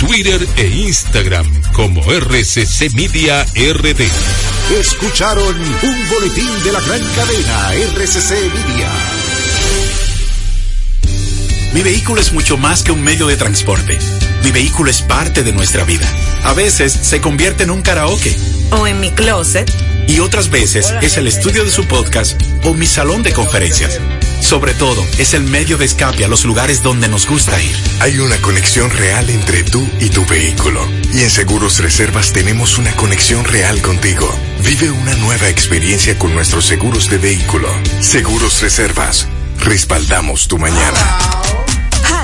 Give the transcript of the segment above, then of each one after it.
Twitter e Instagram como RCC Media RD. Escucharon un boletín de la gran cadena RCC Media. Mi vehículo es mucho más que un medio de transporte. Mi vehículo es parte de nuestra vida. A veces se convierte en un karaoke. O en mi closet. Y otras veces es el estudio de su podcast o mi salón de conferencias. Sobre todo, es el medio de escape a los lugares donde nos gusta ir. Hay una conexión real entre tú y tu vehículo. Y en Seguros Reservas tenemos una conexión real contigo. Vive una nueva experiencia con nuestros seguros de vehículo. Seguros Reservas. Respaldamos tu mañana.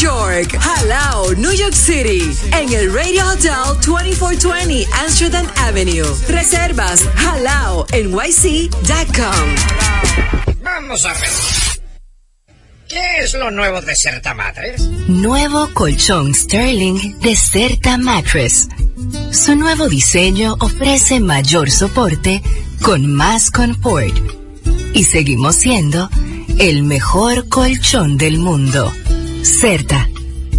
York, Halao, New York City, en el Radio Hotel 2420 Amsterdam Avenue. Reservas halaonyc.com. Vamos a ver. ¿Qué es lo nuevo de Certa Mattress? Nuevo colchón Sterling de Certa Mattress. Su nuevo diseño ofrece mayor soporte con más confort. Y seguimos siendo el mejor colchón del mundo. Certa.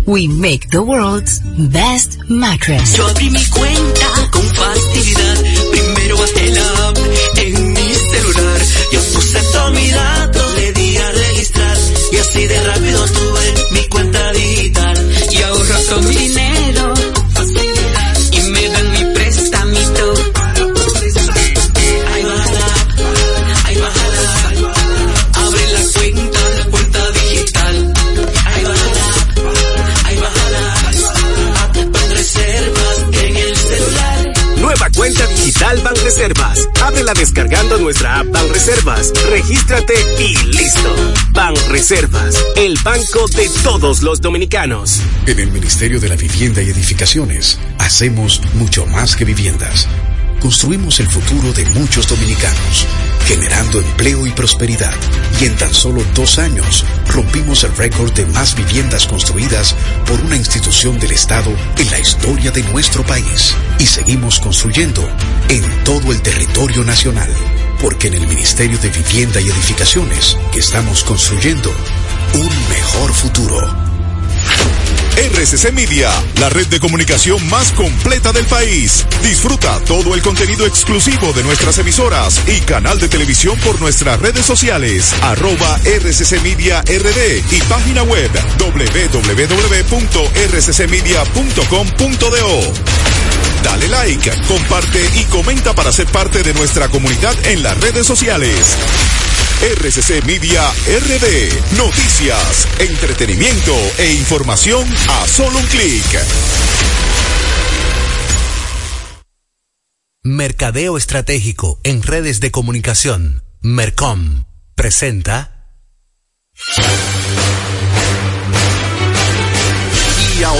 We make the world's best mattress. Yo abrí mi cuenta con facilidad. Primero bajé la app en mi celular. Yo puse todos mis datos, le di a registrar. Y así de rápido tuve mi cuenta digital. Y ahorro todo mi dinero. Regístrate y listo. Banreservas, el banco de todos los dominicanos. En el Ministerio de la Vivienda y Edificaciones hacemos mucho más que viviendas. Construimos el futuro de muchos dominicanos, generando empleo y prosperidad. Y en tan solo dos años rompimos el récord de más viviendas construidas por una institución del Estado en la historia de nuestro país. Y seguimos construyendo en todo el territorio nacional. Porque en el Ministerio de Vivienda y Edificaciones estamos construyendo un mejor futuro. RCC Media, la red de comunicación más completa del país. Disfruta todo el contenido exclusivo de nuestras emisoras y canal de televisión por nuestras redes sociales, arroba RCC Media RD y página web www.rccmedia.com.do. Dale like, comparte y comenta para ser parte de nuestra comunidad en las redes sociales. RCC Media RD. Noticias, entretenimiento e información a solo un clic. Mercadeo Estratégico en redes de comunicación. Mercom presenta.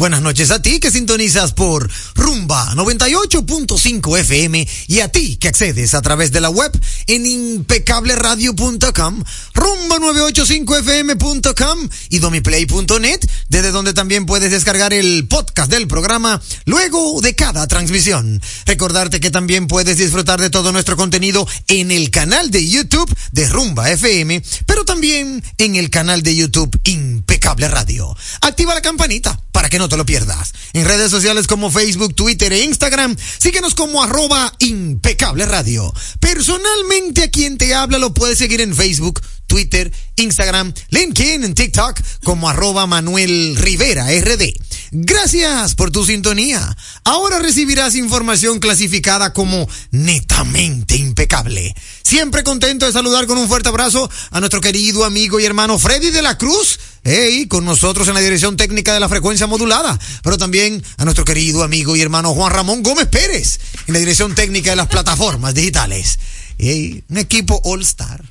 Buenas noches a ti que sintonizas por Rumba 98.5 FM y a ti que accedes a través de la web en impecableradio.com, rumba985fm.com y domiplay.net, desde donde también puedes descargar el podcast del programa luego de cada transmisión. Recordarte que también puedes disfrutar de todo nuestro contenido en el canal de YouTube de Rumba FM, pero también en el canal de YouTube Impecable Radio. Activa la campanita para que no te lo pierdas. En redes sociales como Facebook, Twitter e Instagram, síguenos como arroba Impecable Radio. Personalmente a quien te habla lo puedes seguir en Facebook, Twitter, Instagram, LinkedIn, TikTok como arroba Manuel Rivera RD. Gracias por tu sintonía. Ahora recibirás información clasificada como netamente impecable. Siempre contento de saludar con un fuerte abrazo a nuestro querido amigo y hermano Freddy de la Cruz. Hey, con nosotros en la dirección técnica de la frecuencia modulada, pero también a nuestro querido amigo y hermano Juan Ramón Gómez Pérez en la dirección técnica de las plataformas digitales. Hey, un equipo All Star.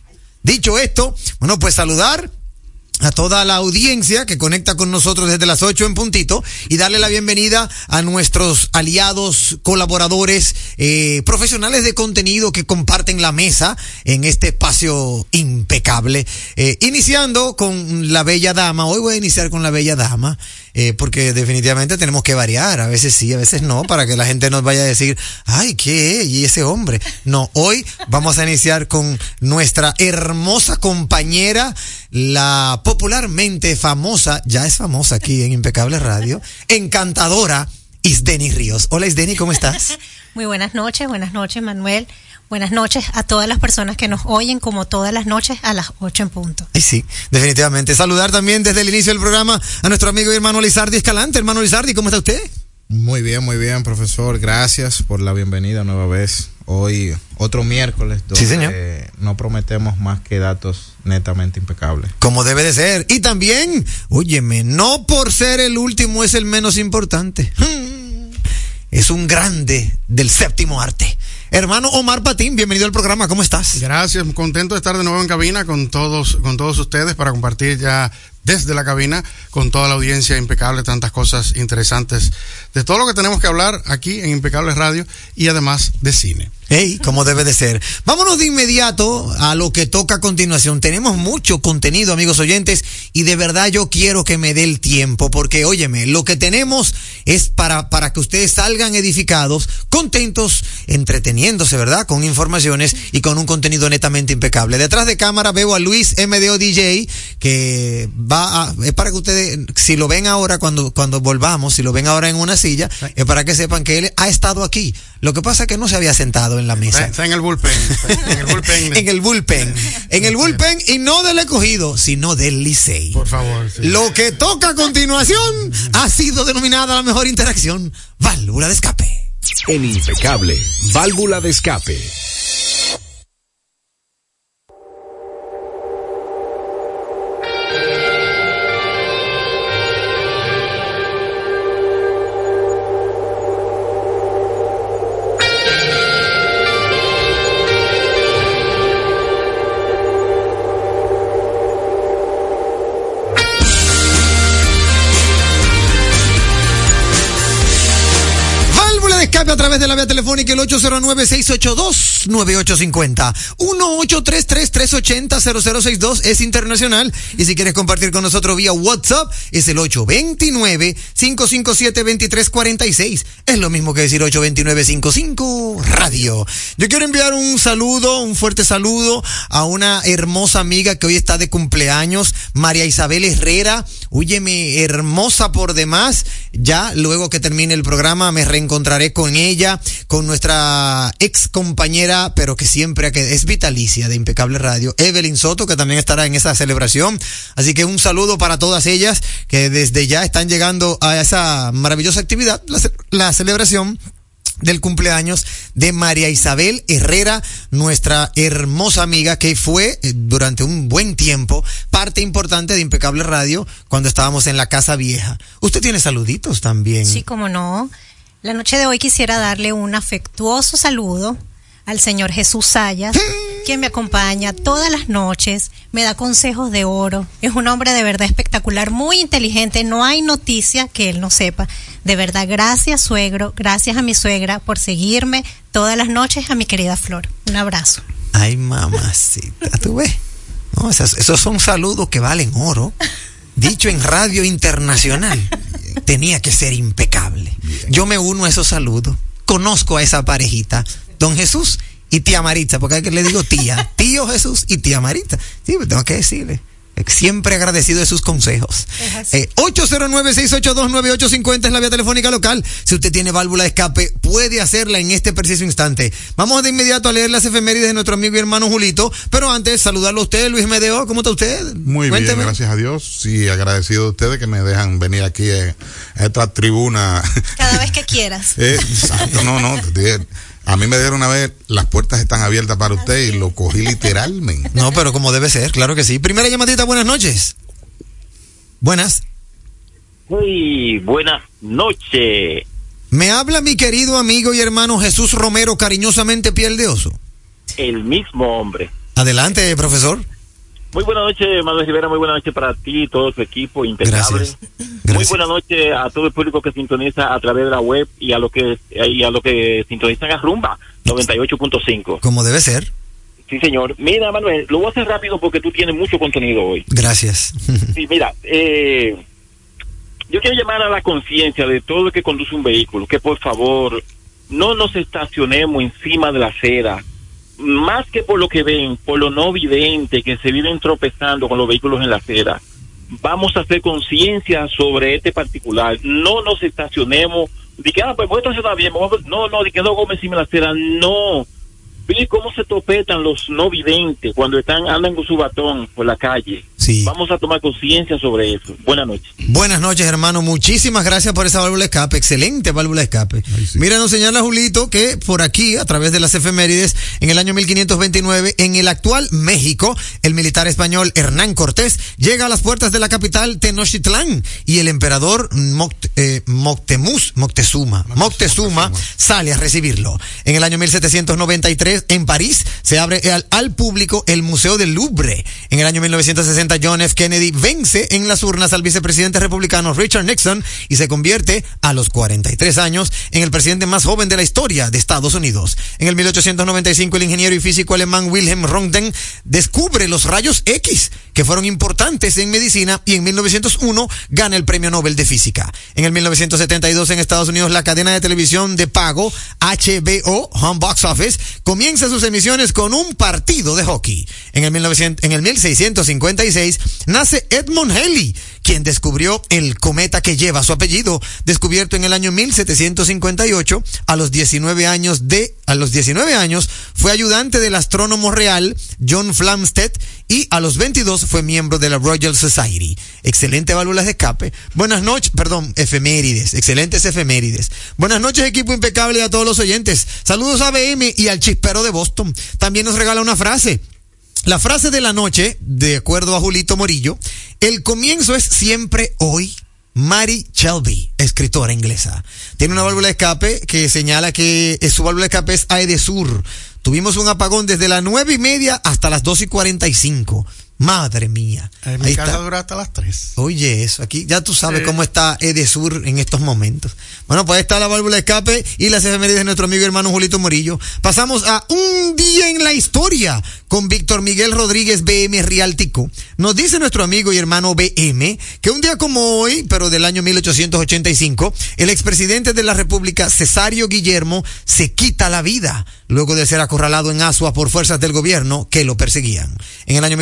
Dicho esto, bueno, pues saludar a toda la audiencia que conecta con nosotros desde las 8 en puntito y darle la bienvenida a nuestros aliados, colaboradores, eh, profesionales de contenido que comparten la mesa en este espacio impecable. Eh, iniciando con la bella dama, hoy voy a iniciar con la bella dama. Eh, porque definitivamente tenemos que variar, a veces sí, a veces no, para que la gente nos vaya a decir, ay, ¿qué? ¿Y ese hombre? No, hoy vamos a iniciar con nuestra hermosa compañera, la popularmente famosa, ya es famosa aquí en Impecable Radio, encantadora Isdeni Ríos. Hola Isdeni, ¿cómo estás? Muy buenas noches, buenas noches Manuel. Buenas noches a todas las personas que nos oyen como todas las noches a las 8 en punto. Y sí, definitivamente. Saludar también desde el inicio del programa a nuestro amigo y hermano Lizardi Escalante. Hermano Lizardi, ¿cómo está usted? Muy bien, muy bien, profesor. Gracias por la bienvenida nueva vez. Hoy, otro miércoles, donde Sí, señor. no prometemos más que datos netamente impecables. Como debe de ser. Y también, óyeme, no por ser el último es el menos importante. Es un grande del séptimo arte. Hermano Omar Patín, bienvenido al programa, ¿cómo estás? Gracias, contento de estar de nuevo en cabina con todos, con todos ustedes para compartir ya desde la cabina con toda la audiencia impecable, tantas cosas interesantes de todo lo que tenemos que hablar aquí en Impecable Radio y además de cine. Hey, como debe de ser. Vámonos de inmediato a lo que toca a continuación. Tenemos mucho contenido, amigos oyentes, y de verdad yo quiero que me dé el tiempo, porque óyeme, lo que tenemos es para, para que ustedes salgan edificados, contentos, entreteniéndose, ¿verdad? Con informaciones y con un contenido netamente impecable. Detrás de cámara veo a Luis MDO DJ, que va a, es para que ustedes, si lo ven ahora cuando, cuando volvamos, si lo ven ahora en una silla, es para que sepan que él ha estado aquí. Lo que pasa es que no se había sentado en la mesa. Está, en el bullpen. en el bullpen. en el bullpen. En el bullpen y no del escogido, sino del Licey. Por favor. sí. Lo que toca a continuación ha sido denominada la mejor interacción, válvula de escape. En Impecable, válvula de escape. La vía telefónica el 809-682-9850. 1833-380-0062 es internacional. Y si quieres compartir con nosotros vía WhatsApp, es el 829-557-2346. Es lo mismo que decir 829-55 Radio. Yo quiero enviar un saludo, un fuerte saludo a una hermosa amiga que hoy está de cumpleaños, María Isabel Herrera. Óyeme, hermosa por demás. Ya luego que termine el programa me reencontraré con ella, con nuestra ex compañera, pero que siempre es vitalicia de Impecable Radio, Evelyn Soto, que también estará en esa celebración. Así que un saludo para todas ellas que desde ya están llegando a esa maravillosa actividad, la, la celebración del cumpleaños de María Isabel Herrera, nuestra hermosa amiga que fue eh, durante un buen tiempo parte importante de Impecable Radio cuando estábamos en la Casa Vieja. Usted tiene saluditos también. Sí, como no. La noche de hoy quisiera darle un afectuoso saludo al señor Jesús Sayas, quien me acompaña todas las noches, me da consejos de oro. Es un hombre de verdad espectacular, muy inteligente. No hay noticia que él no sepa. De verdad, gracias suegro, gracias a mi suegra por seguirme todas las noches a mi querida Flor. Un abrazo. Ay, mamacita, ¿tú ves? No, esos son saludos que valen oro. Dicho en radio internacional, tenía que ser impecable. Yo me uno a esos saludos. Conozco a esa parejita, don Jesús y tía Marita, porque es que le digo tía, tío Jesús y tía Marita. Sí, pues tengo que decirle. Siempre agradecido de sus consejos. Eh, 809-682-9850 es la vía telefónica local. Si usted tiene válvula de escape, puede hacerla en este preciso instante. Vamos de inmediato a leer las efemérides de nuestro amigo y hermano Julito. Pero antes, saludarlo a usted, Luis Medeo. ¿Cómo está usted? Muy Cuénteme. bien, gracias a Dios. Sí, agradecido de ustedes que me dejan venir aquí eh, a esta tribuna. Cada vez que quieras. Eh, exacto, no, no. A mí me dieron una vez, las puertas están abiertas para usted y lo cogí literalmente. No, pero como debe ser, claro que sí. Primera llamadita, buenas noches. Buenas. Muy buenas noches. Me habla mi querido amigo y hermano Jesús Romero, cariñosamente piel de oso. El mismo hombre. Adelante, profesor. Muy buenas noches, Manuel Rivera. Muy buenas noches para ti y todo tu equipo impecable. Muy buenas noches a todo el público que sintoniza a través de la web y a lo que y a lo que sintonizan a Rumba 98.5. Como debe ser. Sí, señor. Mira, Manuel, lo voy a hacer rápido porque tú tienes mucho contenido hoy. Gracias. Sí, mira, eh, yo quiero llamar a la conciencia de todo el que conduce un vehículo, que por favor no nos estacionemos encima de la acera, más que por lo que ven, por lo no vidente que se viven tropezando con los vehículos en la acera. Vamos a hacer conciencia sobre este particular. No nos estacionemos. De que, ah, pues a estacionar bien. No, no, de que no encima de la acera. No. Ve cómo se topetan los no videntes cuando están andan con su batón por la calle. Vamos a tomar conciencia sobre eso. Buenas noches. Buenas noches, hermano. Muchísimas gracias por esa válvula de escape. Excelente válvula de escape. Mira, nos señala Julito que por aquí, a través de las efemérides, en el año 1529, en el actual México, el militar español Hernán Cortés llega a las puertas de la capital Tenochtitlán y el emperador Moct- eh, Moctemus, Moctezuma, Moctezuma sale a recibirlo. En el año 1793, en París, se abre al, al público el Museo del Louvre. En el año 1960, John F. Kennedy vence en las urnas al vicepresidente republicano Richard Nixon y se convierte a los 43 años en el presidente más joven de la historia de Estados Unidos. En el 1895, el ingeniero y físico alemán Wilhelm Röntgen descubre los rayos X, que fueron importantes en medicina, y en 1901 gana el premio Nobel de Física. En el 1972, en Estados Unidos, la cadena de televisión de pago HBO, Home Box Office, comienza sus emisiones con un partido de hockey. En el, 1900 en el 1656 nace Edmund Halley, quien descubrió el cometa que lleva su apellido, descubierto en el año 1758 a los 19 años de a los 19 años fue ayudante del astrónomo real John Flamsteed y a los 22 fue miembro de la Royal Society. Excelente válvulas de escape. Buenas noches, perdón, efemérides, excelentes efemérides. Buenas noches equipo impecable a todos los oyentes. Saludos a BM y al chispero de Boston. También nos regala una frase. La frase de la noche, de acuerdo a Julito Morillo, el comienzo es siempre hoy. Mary Shelby, escritora inglesa. Tiene una válvula de escape que señala que eh, su válvula de escape es Aedesur. Tuvimos un apagón desde las nueve y media hasta las dos y cuarenta y cinco. Madre mía. En mi Ahí casa está. dura hasta las 3. Oye, eso aquí, ya tú sabes Sí. cómo está Edesur en estos momentos. Bueno, pues ahí está la válvula de escape y las efemérides de nuestro amigo y hermano Julito Morillo. Pasamos a un día en la historia con Víctor Miguel Rodríguez BM Rialtico. Nos dice nuestro amigo y hermano BM que un día como hoy, pero del año 1885, el expresidente de la República, Cesario Guillermo, se quita la vida luego de ser acorralado en Asua por fuerzas del gobierno que lo perseguían. En el año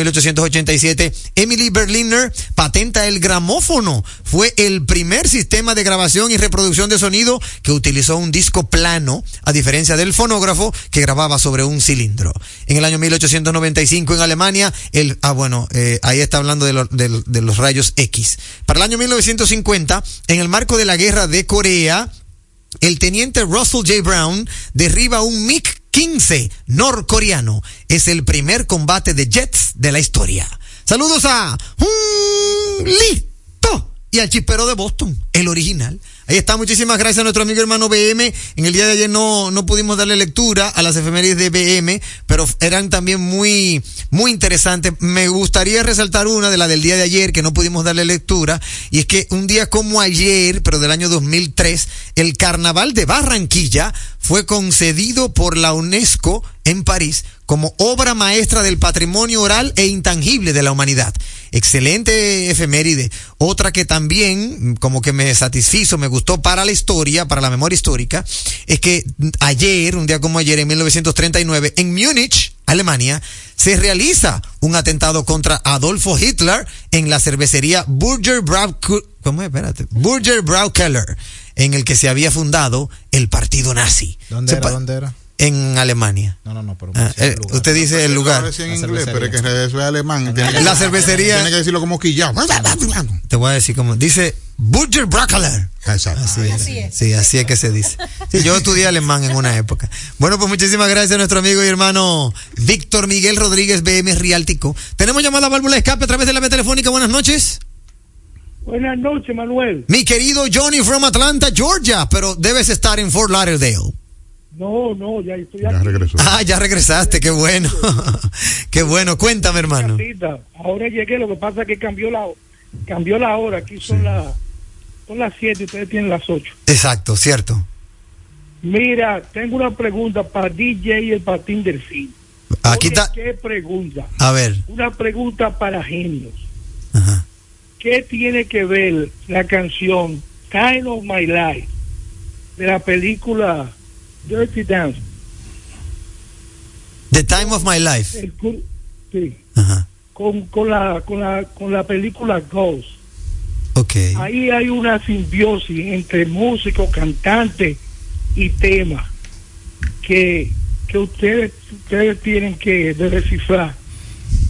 1887, Emily Berliner patenta el gramófono. Fue el primer sistema de grabación y reproducción de sonido que utilizó un disco plano, a diferencia del fonógrafo que grababa sobre un cilindro. En el año 1895 en Alemania, el, ah bueno, eh, ahí está hablando de, de- de los rayos X. Para el año 1950, en el marco de la guerra de Corea, el teniente Russell J. Brown derriba un MiG-15 norcoreano. Es el primer combate de jets de la historia. Saludos a un listo y al chispero de Boston, el original. Ahí está, muchísimas gracias a nuestro amigo hermano BM. En el día de ayer no, no pudimos darle lectura a las efemérides de BM, pero eran también muy, muy interesantes. Me gustaría resaltar una de la del día de ayer que no pudimos darle lectura, y es que un día como ayer, pero del año 2003, el Carnaval de Barranquilla fue concedido por la UNESCO en París como obra maestra del patrimonio oral e intangible de la humanidad. Excelente efeméride. Otra que también como que me satisfizo, me gustó para la historia, para la memoria histórica, es que ayer, un día como ayer, en 1939, en Múnich, Alemania, se realiza un atentado contra Adolfo Hitler en la cervecería Burger Brau, ¿cómo es? Espérate. Burger Braukeller, en el que se había fundado el partido nazi. ¿Dónde era? pa- ¿Dónde era? En Alemania. No, no, no, pero Ah, eh, usted dice el lugar. Sí en inglés, pero es que eso es alemán. Tiene que- La cervecería. Tiene que decirlo como quillado. Te voy a decir cómo. Dice Burger Braukeller. Exacto. Así es. Sí, así es que se dice. Sí, yo estudié alemán en una época. Bueno, pues muchísimas gracias a nuestro amigo y hermano Víctor Miguel Rodríguez BM Riáltico. Tenemos llamada válvula de escape a través de la vía telefónica. Buenas noches. Buenas noches, Manuel. Mi querido Johnny from Atlanta, Georgia, pero debes estar en Fort Lauderdale. No, no, ya estoy aquí. Ah, ya regresaste, qué bueno. qué bueno, cuéntame, hermano. Ahora llegué, lo que pasa es que cambió la, cambió la hora. Aquí son, las son las 7 y ustedes tienen las 8. Exacto, cierto. Mira, tengo una pregunta para DJ y el patín del fin. Aquí Oye. ¿Qué pregunta? A ver. Una pregunta para genios. ¿Qué tiene que ver la canción Time of My Life de la película Dirty Dance? The Time of My Life. El sí. Con, con, la, con, la, con la película Ghost. Ok. Ahí hay una simbiosis entre músico, cantante y tema que, que ustedes, ustedes tienen que descifrar.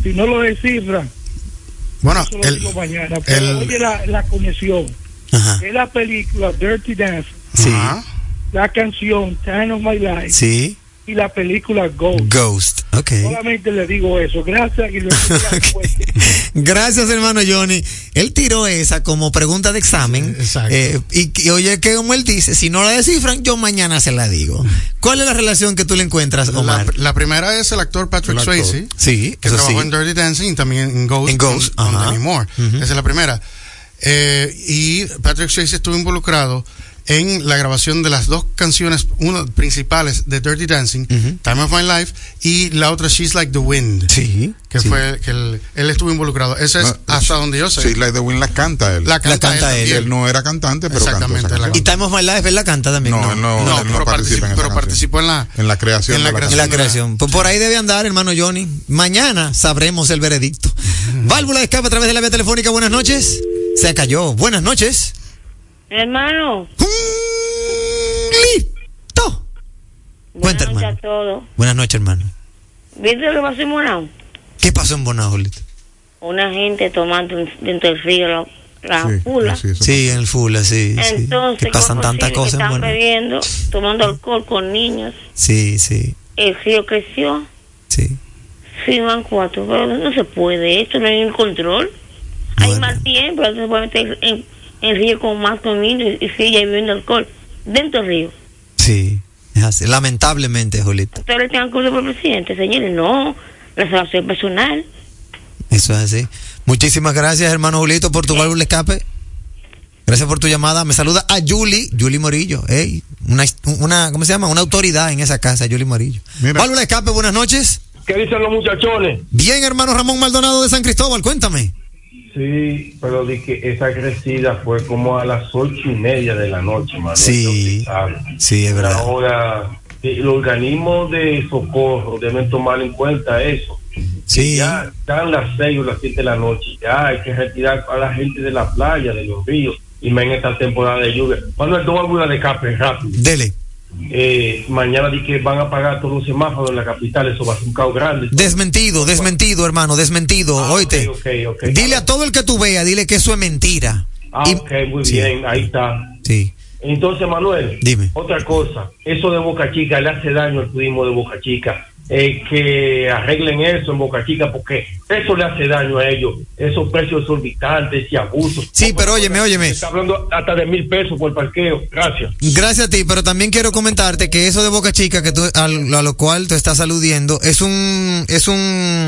Si no lo descifran, Bueno, eso lo el, digo mañana. Pero el- oye la, la conexión. Es la película Dirty Dance, Sí. la canción Time of My Life Sí. Y la película Ghost. Ghost. Ok. Solamente le digo eso. Gracias. Y. Gracias, hermano Johnny. Él tiró esa como pregunta de examen. Eh, y, y oye, que como él dice, si no la descifran, yo mañana se la digo. ¿Cuál es la relación que tú le encuentras, Omar? La, la primera es el actor Patrick El actor. Swayze. Sí, que trabajó sí. en Dirty Dancing y también en Ghost, En Ghost, con. Demi Moore. Esa es la primera. Eh, y Patrick Swayze estuvo involucrado en la grabación de las dos canciones uno, principales de Dirty Dancing, Time of My Life, y la otra She's Like the Wind. Sí. Que sí. fue que él, él estuvo involucrado. Esa es No, hasta donde yo sé. Sí, Like the Wind la canta él. La canta él también. Él no era cantante, pero Exactamente, la. Y Time of My Life, él la canta también. No, él no, No, él no pero participa en participó- pero participó en la en la creación en la de la En creación. la creación. Pues por ahí debe andar, hermano Johnny. Mañana sabremos el veredicto. Válvula de escape a través de la vía telefónica. Buenas noches. Se cayó. Buenas noches. Hermano. Listo. Cuenta, Buenas noches hermano. a todos. Buenas noches, hermano. ¿Viste lo que pasó en Bonao? ¿Qué pasó en Bonao, Julito? Una gente tomando en- dentro del río la, la fula. Sí, en el Fula, sí. sí. Entonces, Que pasan ¿cómo tantas cosas en están Bonao. bebiendo, tomando alcohol con niños. Sí, sí. El río creció. Sí. Sí, van cuatro. Pero no se puede. Esto no hay un control. Hay mal tiempo. Se puede meter en el río con más con niños y sigue bebiendo alcohol dentro del río. Sí. Es así. Lamentablemente, Julito. Ustedes le tengan curso por el presidente, señores. No. La salvación personal. Eso es así. Muchísimas gracias, hermano Julito, por tu válvula de escape. Gracias por tu llamada. Me saluda a Julie, Julie Morillo. Ey, una, una, ¿cómo se llama? Una autoridad en esa casa, Julie Morillo. Válvula de escape, buenas noches. ¿Qué dicen los muchachones? Bien, hermano Ramón Maldonado de San Cristóbal, cuéntame. Sí, pero di que esa crecida fue como a las ocho y media de la noche, man. Sí, sí, es verdad. Ahora, los organismos de socorro deben tomar en cuenta eso. Sí. Ya están las seis o las siete de la noche. Ya hay que retirar a la gente de la playa, de los ríos, y más en esta temporada de lluvia. Cuando el válvula de escape rápido. Dele. Eh, mañana di que van a pagar todos los semáforos en la capital, eso va a ser un caos grande. Desmentido, desmentido, hermano, desmentido. Oíste. Ah, Ok, ok. Dile a todo el que tú veas, dile que eso es mentira. Ah, Y- ok, muy Sí. bien, ahí está. Sí. Entonces, Manuel, Dime. otra cosa, eso de Boca Chica le hace daño al turismo de Boca Chica. Eh, que arreglen eso en Boca Chica, porque eso le hace daño a ellos, esos precios exorbitantes y abusos. Sí, pero óyeme, óyeme. Está hablando hasta de mil pesos por parqueo. Gracias. Gracias a ti, pero también quiero comentarte que eso de Boca Chica que tú, a lo cual tú estás aludiendo es un es un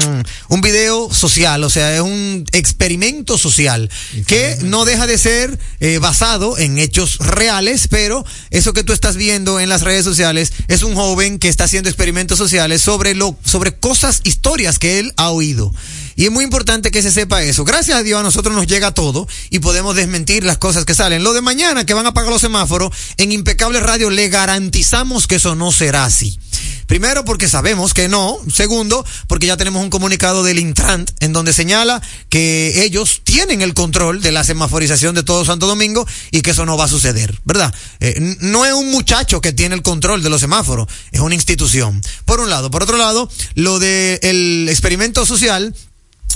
un video social, o sea, es un experimento social que no deja de ser eh, basado en hechos reales, pero eso que tú estás viendo en las redes sociales es un joven que está haciendo experimentos sociales sobre lo sobre cosas, historias que él ha oído. Y es muy importante que se sepa eso. Gracias a Dios a nosotros nos llega todo y podemos desmentir las cosas que salen. Lo de mañana que van a pagar los semáforos, en Impecable Radio le garantizamos que eso no será así. Primero porque sabemos que no. Segundo porque ya tenemos un comunicado del Intrant en donde señala que ellos tienen el control de la semaforización de todo Santo Domingo y que eso no va a suceder, ¿verdad? Eh, no es un muchacho que tiene el control de los semáforos, es una institución. Por un lado. Por otro lado, lo del experimento social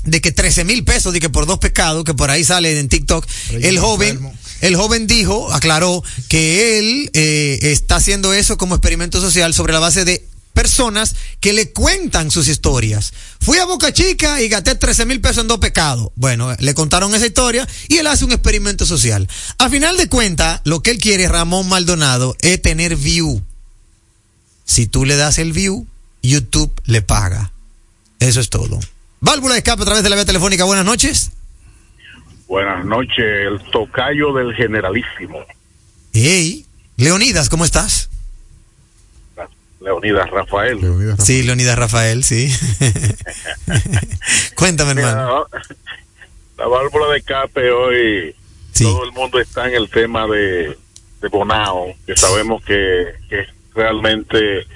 de que 13 mil pesos, de que por dos pescados, que por ahí sale en TikTok, el joven, el joven dijo, aclaró, que él eh, está haciendo eso como experimento social sobre la base de personas que le cuentan sus historias. Fui a Boca Chica y gasté 13 mil pesos en dos pescados. Bueno, le contaron esa historia y él hace un experimento social. A final de cuentas, lo que él quiere, Ramón Maldonado, es tener view. Si tú le das el view, YouTube le paga. Eso es todo. Válvula de escape a través de la vía telefónica. Buenas noches. Buenas noches, el tocayo del generalísimo, Hey, Leonidas, ¿cómo estás? Leonidas Rafael. Sí, Leonidas Rafael, sí. Cuéntame, hermano. La válvula de escape hoy, todo el mundo está en el tema de, de Bonao, que sabemos que, que es realmente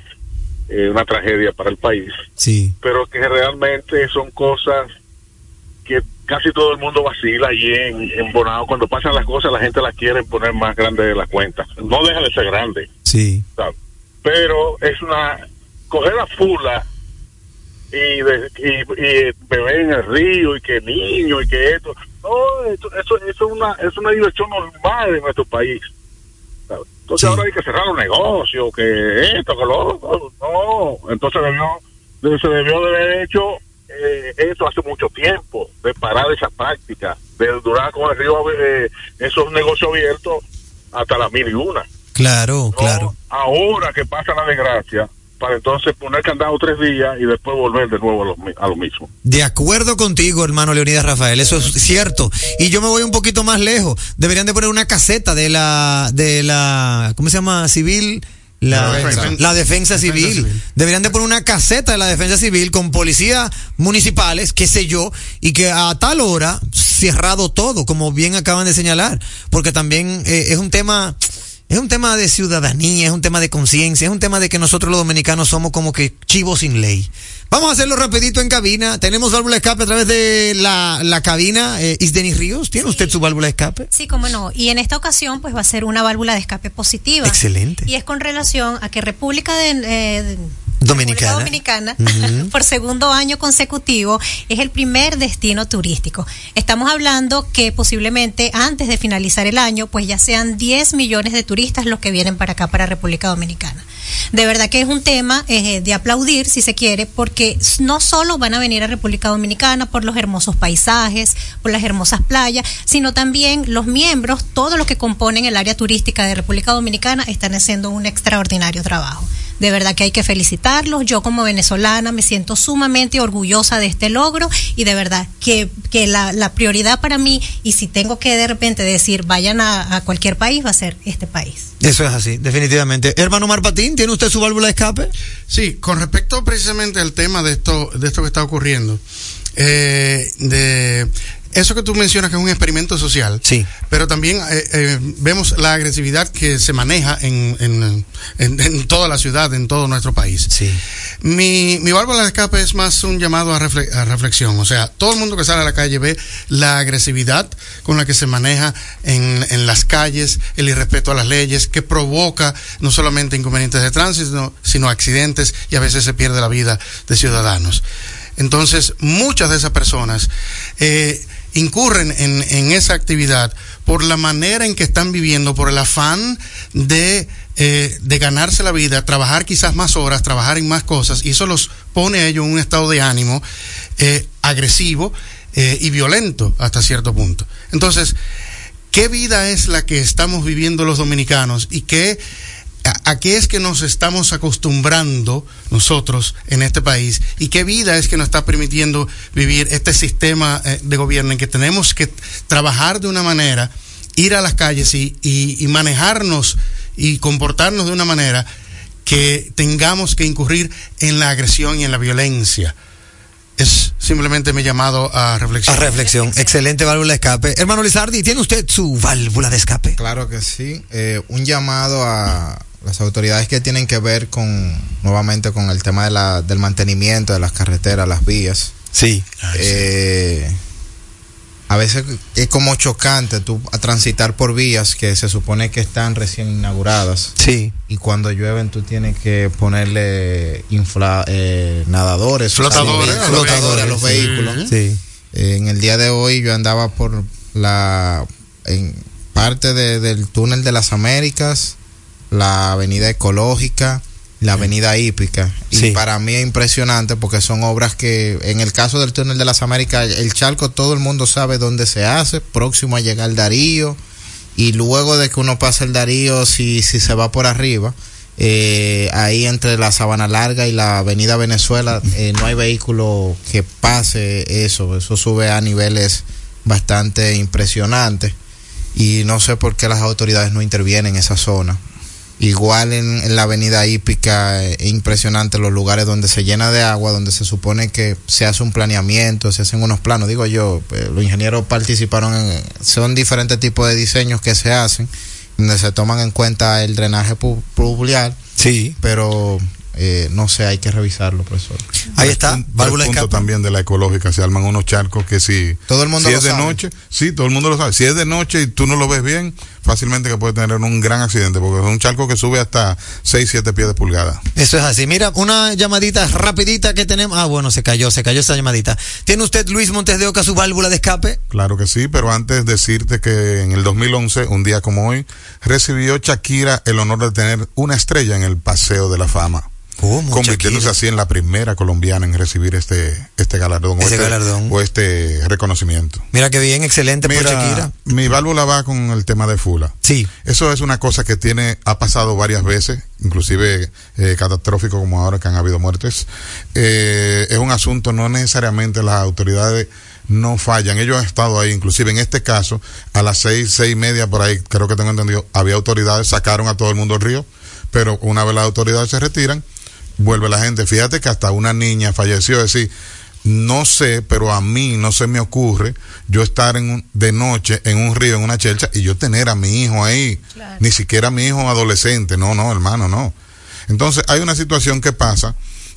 eh, una tragedia para el país, Sí. pero que realmente son cosas que casi todo el mundo vacila allí en, en Bonao. Cuando pasan las cosas, la gente las quiere poner más grande de la cuenta. No deja de ser grande. Sí. ¿sabes? pero es una coger a fula y, de, y, y beber en el río y que niño y que esto no eso, eso, eso es una es una diversión normal en nuestro país ¿sabes? entonces ahora hay que cerrar los negocios que esto que lo otro no entonces debió se debió de haber hecho eh, esto hace mucho tiempo de parar esa práctica de durar con el río eh, esos negocios abiertos hasta las mil y una Claro, claro. ahora que pasa la desgracia, para entonces poner candado tres días y después volver de nuevo a lo, mi- a lo mismo. De acuerdo contigo, hermano Leonidas Rafael, eso es cierto. Y yo me voy un poquito más lejos. Deberían de poner una caseta de la, de la, ¿cómo se llama? Civil. La, La defensa. la defensa civil. Deberían de poner una caseta de la defensa civil con policías municipales, qué sé yo, y que a tal hora cerrado todo, como bien acaban de señalar, porque también eh, es un tema es un tema de ciudadanía, es un tema de conciencia, es un tema de que nosotros los dominicanos somos como que chivos sin ley. Vamos a hacerlo rapidito en cabina. Tenemos válvula de escape a través de la, la cabina. Eh, Isdenis Ríos, ¿tiene usted su válvula de escape? Sí, cómo no. Y en esta ocasión, pues va a ser una válvula de escape positiva. Excelente. Y es con relación a que República de, eh, Dominicana. Dominicana, por segundo año consecutivo, es el primer destino turístico. Estamos hablando que posiblemente antes de finalizar el año, pues ya sean 10 millones de turistas los que vienen para acá, para República Dominicana. De verdad que es un tema eh, de aplaudir, si se quiere, porque no solo van a venir a República Dominicana por los hermosos paisajes, por las hermosas playas, sino también los miembros, todos los que componen el área turística de República Dominicana, están haciendo un extraordinario trabajo. De verdad que hay que felicitarlos. Yo como venezolana me siento sumamente orgullosa de este logro y de verdad que, que la, la prioridad para mí, y si tengo que de repente decir vayan a, a cualquier país, va a ser este país. Eso es así, definitivamente. Hermano Marpatín, ¿tiene usted su válvula de escape? Sí, con respecto precisamente al tema de esto, de esto que está ocurriendo, eh, de eso que tú mencionas que es un experimento social, sí. pero también eh, eh, vemos la agresividad que se maneja en, en, en- en toda la ciudad, en todo nuestro país. Sí. Mi, mi válvula de escape es más un llamado a, refle- a reflexión. O sea, todo el mundo que sale a la calle ve la agresividad con la que se maneja en, en las calles, el irrespeto a las leyes, que provoca no solamente inconvenientes de tránsito, sino, sino accidentes y a veces se pierde la vida de ciudadanos. Entonces, muchas de esas personas eh, incurren en, en esa actividad por la manera en que están viviendo, por el afán de eh, de ganarse la vida, trabajar quizás más horas, trabajar en más cosas, y eso los pone a ellos en un estado de ánimo eh, agresivo eh, y violento hasta cierto punto. Entonces, ¿qué vida es la que estamos viviendo los dominicanos y qué a, a qué es que nos estamos acostumbrando nosotros en este país y qué vida es que nos está permitiendo vivir este sistema eh, de gobierno en que tenemos que trabajar de una manera, ir a las calles y, y- y manejarnos y comportarnos de una manera que tengamos que incurrir en la agresión y en la violencia. Es simplemente mi llamado a reflexión. A reflexión. Excelente válvula de escape. Hermano Lizardi, ¿tiene usted su válvula de escape? Claro que sí. Eh, un llamado a las autoridades que tienen que ver con, nuevamente, con el tema de la, del mantenimiento de las carreteras, las vías. Sí. Eh, a veces es como chocante tú a transitar por vías que se supone que están recién inauguradas. Sí. Y cuando llueven tú tienes que ponerle infla, eh, nadadores, Flotadores o sea, flotadores a los vehículos. Sí. Eh, en el día de hoy yo andaba por la en parte de- del túnel de las Américas, la avenida ecológica, la avenida hípica. Y Sí. para mí es impresionante porque son obras que, en el caso del túnel de las Américas, el charco todo el mundo sabe dónde se hace, próximo a llegar Darío. Y luego de que uno pasa el Darío, si, si se va por arriba, eh, ahí entre la Sabana Larga y la Avenida Venezuela, eh, no hay vehículo que pase eso. Eso sube a niveles bastante impresionantes. Y no sé por qué las autoridades no intervienen en esa zona. Igual en, en la avenida hípica, eh, es impresionante los lugares donde se llena de agua, donde se supone que se hace un planeamiento, se hacen unos planos. Digo yo, eh, los ingenieros participaron en. Son diferentes tipos de diseños que se hacen, donde se toman en cuenta el drenaje pluvial. Sí. Pero eh, no sé, hay que revisarlo, profesor. Ahí está, Un- válvula de punto también de la ecológica, se arman unos charcos que si, Todo el mundo si lo es de sabe. noche, sí, todo el mundo lo sabe. Si es de noche y tú no lo ves bien, fácilmente que puede tener un gran accidente, porque es un charco que sube hasta 6, 7 pies de pulgada. Eso es así. Mira, una llamadita rapidita que tenemos. Ah, bueno, se cayó, se cayó esa llamadita. ¿Tiene usted, Luis Montes de Oca, su válvula de escape? Claro que sí, pero antes decirte que en el 2011, un día como hoy, recibió Shakira el honor de tener una estrella en el Paseo de la Fama. ¿Cómo, Convirtiéndose así en la primera colombiana en recibir este, este galardón, o, este, galardón. o este reconocimiento. Mira que bien, excelente por Mira, Shakira. mi válvula va con el tema de Fula. Sí. Eso es una cosa que tiene, ha pasado varias veces, inclusive eh, catastrófico como ahora que han habido muertes. Eh, es un asunto, no necesariamente las autoridades no fallan. Ellos han estado ahí, inclusive en este caso, a las seis, seis y media por ahí, creo que tengo entendido, había autoridades, sacaron a todo el mundo al río, pero una vez las autoridades se retiran, vuelve la gente. Fíjate que hasta una niña falleció, es decir, no sé, pero a mí no se me ocurre yo estar en un- de noche en un río, en una chelcha, y yo tener a mi hijo ahí, ni siquiera a mi hijo adolescente, no, no, hermano, no. Entonces hay una situación que pasa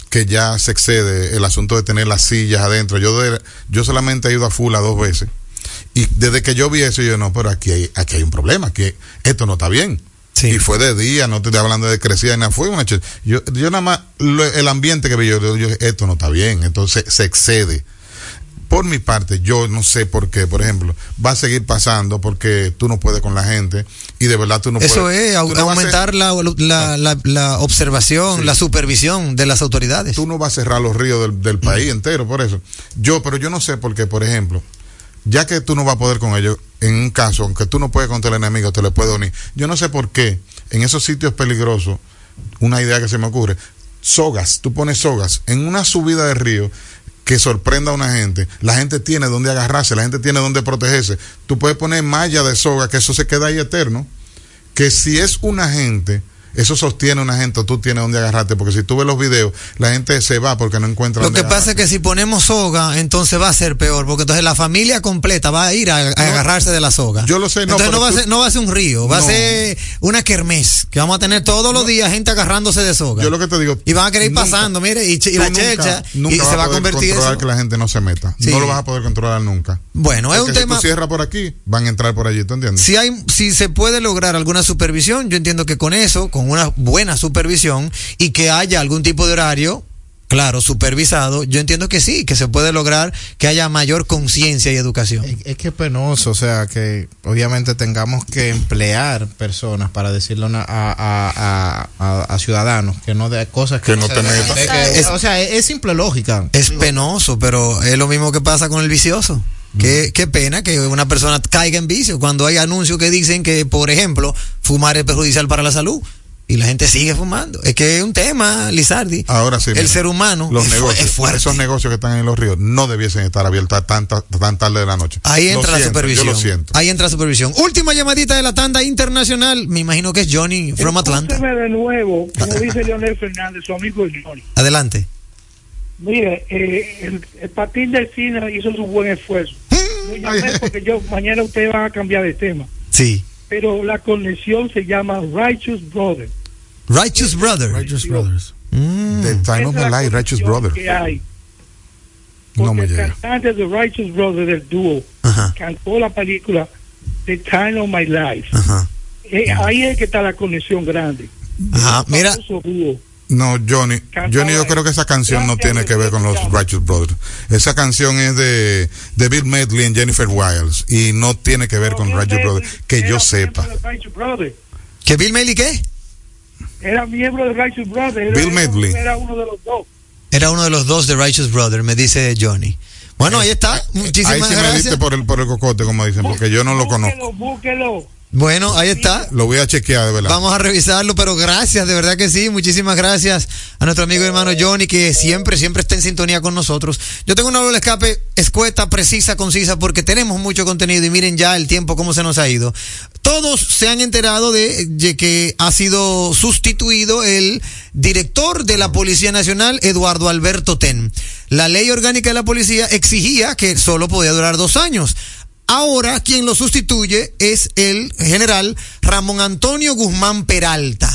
que ya se excede el asunto de tener las sillas adentro. Yo de- yo solamente he ido a Fula dos veces y desde que yo vi eso yo no, pero aquí hay aquí hay un problema, que esto no está bien. Y fue de día, no te estoy hablando de crecida, nada, fue una yo yo nada más lo- el ambiente que vi yo, yo, esto no está bien, entonces se excede. Por mi parte, yo no sé por qué, por ejemplo, va a seguir pasando porque tú no puedes con la gente y de verdad tú no Eso puedes. es, au- tú no vas a aumentar la, la, la, la observación, la supervisión de las autoridades. tú no vas a cerrar los ríos del, del país entero, por eso. Yo, pero yo no sé por qué, por ejemplo, ya que tú no vas a poder con ellos, en un caso, aunque tú no puedes contra el enemigo, te le puedes unir. Yo no sé por qué, en esos sitios peligrosos, una idea que se me ocurre, sogas, tú pones sogas en una subida de río que sorprenda a una gente, la gente tiene donde agarrarse, la gente tiene donde protegerse. Tú puedes poner malla de soga, que eso se queda ahí eterno, que si es una gente, eso sostiene una gente, o tú tienes donde agarrarte, porque si tú ves los videos, la gente se va porque no encuentra Lo donde que pasa es que si ponemos soga, entonces va a ser peor, porque entonces la familia completa va a ir a, a agarrarse de la soga. Yo lo sé, no, Entonces no va, a tú- ser, no va a ser un río, va a ser una kermés, que vamos a tener todos los días gente agarrándose de soga. Yo lo que te digo. Y van a querer ir nunca- pasando, mire, y, la nunca- chelcha, nunca y se va a convertir controlar eso. que la gente no se meta. Sí. No lo vas a poder controlar nunca. Bueno, es un si tema. tú cierras por aquí, van a entrar por allí, ¿tú entiendes? Si hay, si se puede lograr alguna supervisión, yo entiendo que con eso, con una buena supervisión y que haya algún tipo de horario claro, supervisado, yo entiendo que sí, que se puede lograr que haya mayor conciencia y educación. Es, es que es penoso, o sea, que obviamente tengamos que emplear personas para decirle a, una- a, a- a- a ciudadanos que no de cosas que, Que no se te deben. metas. Es que- es- o sea, es, es simple lógica. Es penoso, pero es lo mismo que pasa con el vicioso. Qué, qué pena que una persona caiga en vicio cuando hay anuncios que dicen que, por ejemplo, fumar es perjudicial para la salud. Y la gente sigue fumando. Es que es un tema, Lizardi. Ahora sí. El mira, ser humano los es fu- negocios, es fuerte. esos negocios que están en los ríos no debiesen estar abiertos a tanta, tan tarde de la noche. Ahí Lo entra la siento, supervisión. Yo lo siento. Ahí entra la supervisión. Última llamadita de la tanda internacional. Me imagino que es Johnny from Atlanta. Escúcheme de nuevo, como dice Leonel Fernández, su amigo Johnny. Adelante. Mire, eh, el, el patín del cine hizo su buen esfuerzo. Lo llamé porque yo mañana usted va a cambiar de tema. Sí. Pero la conexión se llama Righteous Brother. Righteous Brother. Righteous Brothers. The Time of la Life, Righteous conexión Brother. que hay. No me el llega. cantante de Righteous Brother del dúo cantó la película The Time of My Life. Eh, ahí es que está la conexión grande. Ajá, mira. No, Johnny, Johnny, yo creo que esa canción no tiene que ver con los Righteous Brothers. Esa canción es de, de Bill Medley y Jennifer Wiles y no tiene que ver con Righteous Brothers, que yo sepa. ¿Que Bill Medley qué? Era miembro de Righteous Brother. Era, Bill Medley. Era uno de los dos. Era uno de los dos de Righteous Brother, me dice Johnny. Bueno, ahí está. Muchísimas Ahí sí me gracias. diste por el, por el cocote, como dicen, porque yo no lo conozco. Búsquelo, búsquelo. Bueno, ahí está. Lo voy a chequear, de verdad. Vamos a revisarlo, pero gracias, de verdad que sí. Muchísimas gracias a nuestro amigo y hermano Johnny, que siempre, siempre está en sintonía con nosotros. Yo tengo una doble escape escueta, precisa, concisa, porque tenemos mucho contenido y miren ya el tiempo cómo se nos ha ido. Todos se han enterado de, de que ha sido sustituido el director de la Policía Nacional, Eduardo Alberto Ten. La ley orgánica de la policía exigía que solo podía durar dos años. Ahora quien lo sustituye es el general Ramón Antonio Guzmán Peralta.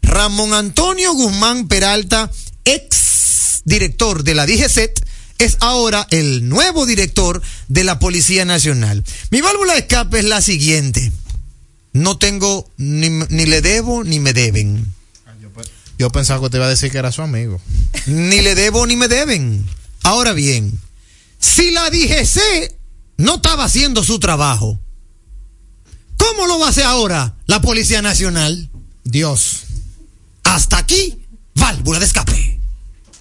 Ramón Antonio Guzmán Peralta, ex director de la DGCET, es ahora el nuevo director de la Policía Nacional. Mi válvula de escape es la siguiente. No tengo, ni, ni le debo, ni me deben. Yo pensaba que te iba a decir que era su amigo. Ni le debo, ni me deben. Ahora bien, si la DGC no estaba haciendo su trabajo, ¿cómo lo va a hacer ahora la Policía Nacional? Dios. Hasta aquí, válvula de escape.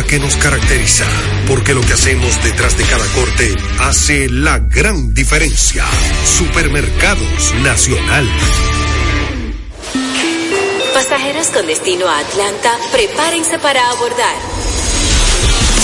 que nos caracteriza, porque lo que hacemos detrás de cada corte hace la gran diferencia. Supermercados Nacional. Pasajeros con destino a Atlanta, prepárense para abordar.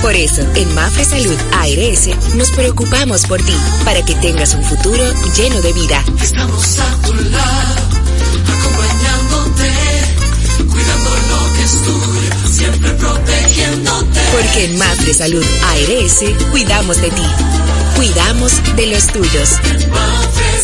Por eso, en Mafre Salud ARS nos preocupamos por ti, para que tengas un futuro lleno de vida. Estamos a tu lado, acompañándote, cuidando lo que es tuyo, siempre protegiéndote. Porque en Mafre Salud ARS cuidamos de ti, cuidamos de los tuyos. Mafre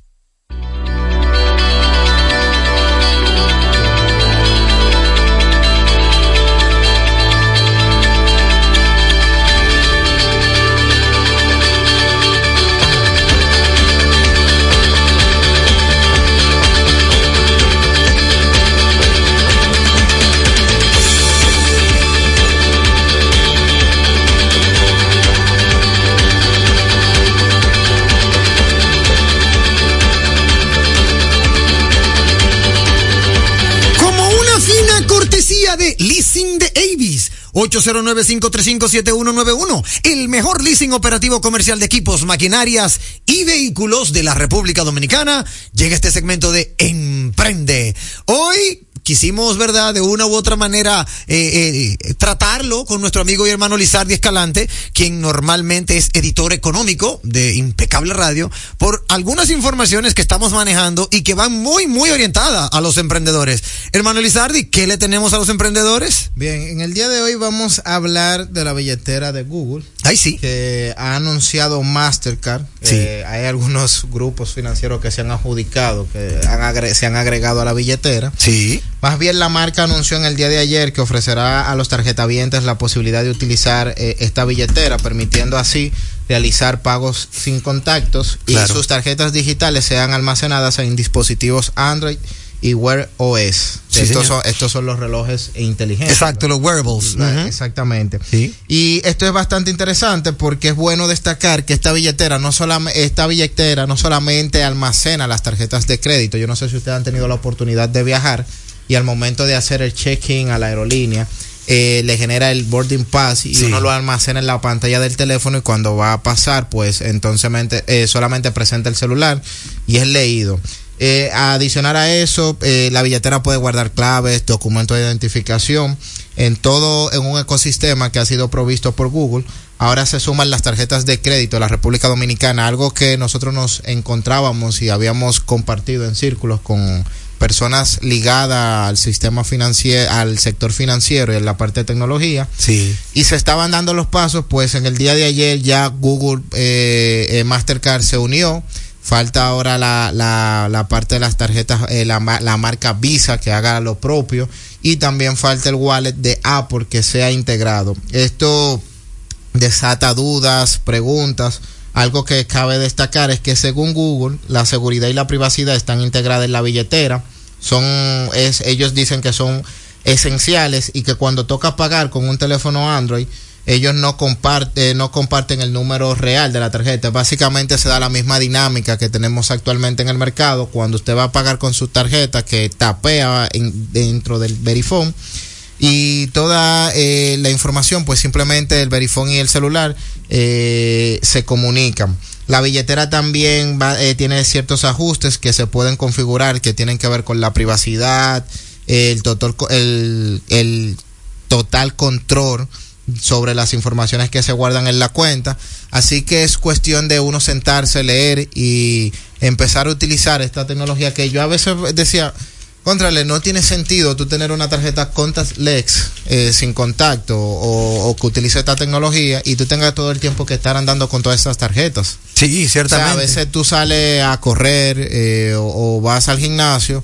809-535-7191. El mejor leasing operativo comercial de equipos, maquinarias y vehículos de la República Dominicana. Llega este segmento de Emprende. Hoy quisimos, ¿verdad?, de una u otra manera eh, eh, tratarlo con nuestro amigo y hermano Lizardi Escalante, quien normalmente es editor económico de Impecable Radio, por algunas informaciones que estamos manejando y que van muy, muy orientadas a los emprendedores. Hermano Lizardi, ¿qué le tenemos a los emprendedores? Bien, en el día de hoy vamos a hablar de la billetera de Google. Ahí sí. Que ha anunciado Mastercard. Sí. Eh, hay algunos grupos financieros que se han adjudicado, que han agre- se han agregado a la billetera. Sí. Más bien la marca anunció en el día de ayer que ofrecerá a los tarjetavientes la posibilidad de utilizar eh, esta billetera, permitiendo así realizar pagos sin contactos Claro. y sus tarjetas digitales sean almacenadas en dispositivos Android y Wear OS. Sí, estos, son, estos son los relojes inteligentes. Exacto, los wearables. Exactamente. Sí. Y esto es bastante interesante porque es bueno destacar que esta billetera no solamente esta billetera no solamente almacena las tarjetas de crédito. Yo no sé si ustedes han tenido la oportunidad de viajar y al momento de hacer el check-in a la aerolínea eh, le genera el boarding pass y Sí. uno lo almacena en la pantalla del teléfono y cuando va a pasar pues entonces eh, solamente presenta el celular y es leído. Eh, adicionar a eso, eh, la billetera puede guardar claves, documentos de identificación, en todo en un ecosistema que ha sido provisto por Google. Ahora se suman las tarjetas de crédito de la República Dominicana, algo que nosotros nos encontrábamos y habíamos compartido en círculos con personas ligadas al sistema financiero, al sector financiero y en la parte de tecnología. Sí. Y se estaban dando los pasos, pues en el día de ayer ya Google eh, eh, Mastercard se unió. Falta ahora la, la, la parte de las tarjetas, eh, la, la marca Visa que haga lo propio. Y también falta el wallet de Apple que sea integrado. Esto desata dudas, preguntas. Algo que cabe destacar es que según Google, la seguridad y la privacidad están integradas en la billetera. Son, es, ellos dicen que son esenciales y que cuando toca pagar con un teléfono Android, ellos no comparten, no comparten el número real de la tarjeta. Básicamente se da la misma dinámica que tenemos actualmente en el mercado cuando usted va a pagar con su tarjeta que tapea en- dentro del Verifone y toda eh, la información, pues simplemente el Verifone y el celular eh, se comunican. La billetera también eh, tiene ciertos ajustes que se pueden configurar que tienen que ver con la privacidad, el total, el, el total control sobre las informaciones que se guardan en la cuenta. Así que es cuestión de uno sentarse, leer y empezar a utilizar esta tecnología que yo a veces decía, contrale, no tiene sentido tú tener una tarjeta contactless eh, sin contacto o, o que utilice esta tecnología y tú tengas todo el tiempo que estar andando con todas estas tarjetas. Sí, ciertamente. O sea, a veces tú sales a correr eh, o, o vas al gimnasio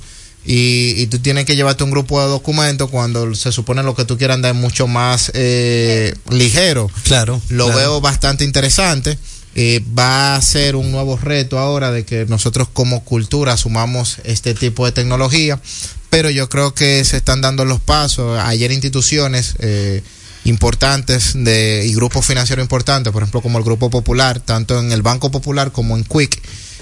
y, y tú tienes que llevarte un grupo de documentos cuando se supone lo que tú quieras andar es mucho más eh, ligero. Claro. Lo claro. veo bastante interesante. Eh, va a ser un nuevo reto ahora de que nosotros como cultura asumamos este tipo de tecnología, pero yo creo que se están dando los pasos. Ayer instituciones eh, importantes de, y grupos financieros importantes, por ejemplo como el Grupo Popular, tanto en el Banco Popular como en Quick,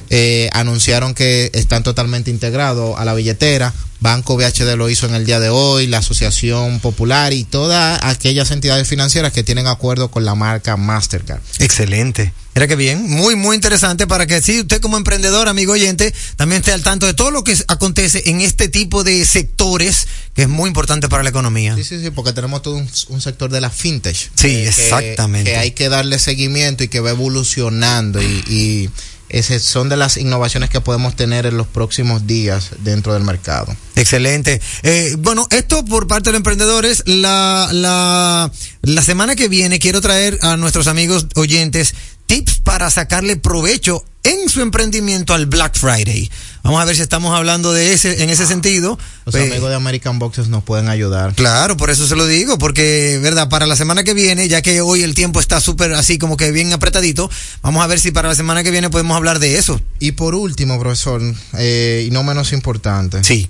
eh, anunciaron que están totalmente integrados a la billetera. Banco BHD lo hizo en el día de hoy, la Asociación Popular y todas aquellas entidades financieras que tienen acuerdo con la marca Mastercard. Excelente. Mira que bien, muy, muy interesante para que sí, usted como emprendedor, amigo oyente, también esté al tanto de todo lo que acontece en este tipo de sectores que es muy importante para la economía. Sí, sí, sí, porque tenemos todo un, un sector de la fintech. Sí, que- exactamente. Que hay que darle seguimiento y que va evolucionando y, y esas son de las innovaciones que podemos tener en los próximos días dentro del mercado. Excelente. Eh, bueno, esto por parte de los emprendedores, la, la, la semana que viene quiero traer a nuestros amigos oyentes tips para sacarle provecho en su emprendimiento al Black Friday. Vamos a ver si estamos hablando de ese, en ese sentido. Los Eh, amigos de American Boxes nos pueden ayudar. Claro, por eso se lo digo, porque, verdad, para la semana que viene, ya que hoy el tiempo está súper así como que bien apretadito, vamos a ver si para la semana que viene podemos hablar de eso. Y por último, profesor, eh, y no menos importante. Sí.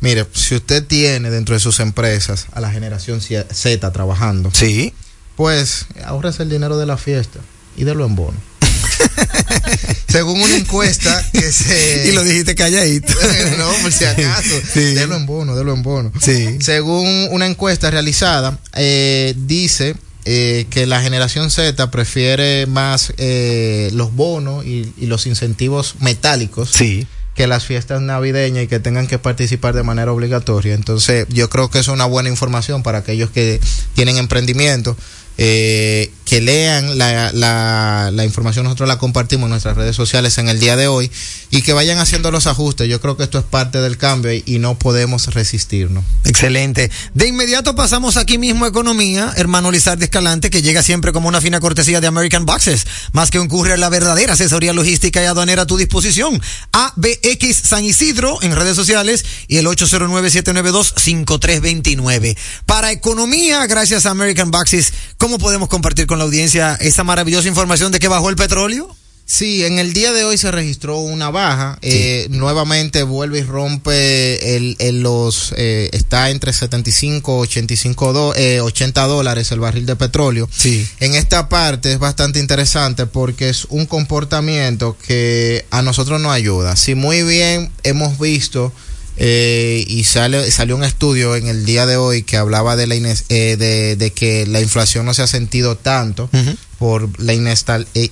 Mire, si usted tiene dentro de sus empresas a la generación Z trabajando, sí. pues ahorrese el dinero de la fiesta y délo en bono. Según una encuesta que se... Y lo dijiste calladito. no, por si acaso. Sí. Delo en bono, delo en bono. Sí. Según una encuesta realizada, eh, dice eh, que la generación Z prefiere más eh, los bonos y, y los incentivos metálicos Sí. que las fiestas navideñas y que tengan que participar de manera obligatoria. Entonces, yo creo que es una buena información para aquellos que tienen emprendimiento. eh, que lean la, la, información, nosotros la compartimos en nuestras redes sociales en el día de hoy y que vayan haciendo los ajustes. Yo creo que esto es parte del cambio y, y no podemos resistirnos. Excelente. De inmediato pasamos aquí mismo a Economía, hermano Lizardi Escalante, que llega siempre como una fina cortesía de American Boxes. Más que un courier, la verdadera asesoría logística y aduanera a tu disposición. ABX San Isidro en redes sociales y el 809-792-5329. Para Economía, gracias a American Boxes, ¿cómo podemos compartir con la audiencia esa maravillosa información de que bajó el petróleo? Sí, en el día de hoy se registró una baja. Eh, nuevamente vuelve y rompe el, el los eh, está entre 75 85 do- eh, 80 dólares el barril de petróleo. Sí. En esta parte es bastante interesante porque es un comportamiento que a nosotros nos ayuda. Si muy bien hemos visto eh, y sale, salió un estudio en el día de hoy que hablaba de la ines- eh, de, de que la inflación no se ha sentido tanto por la inestal- eh,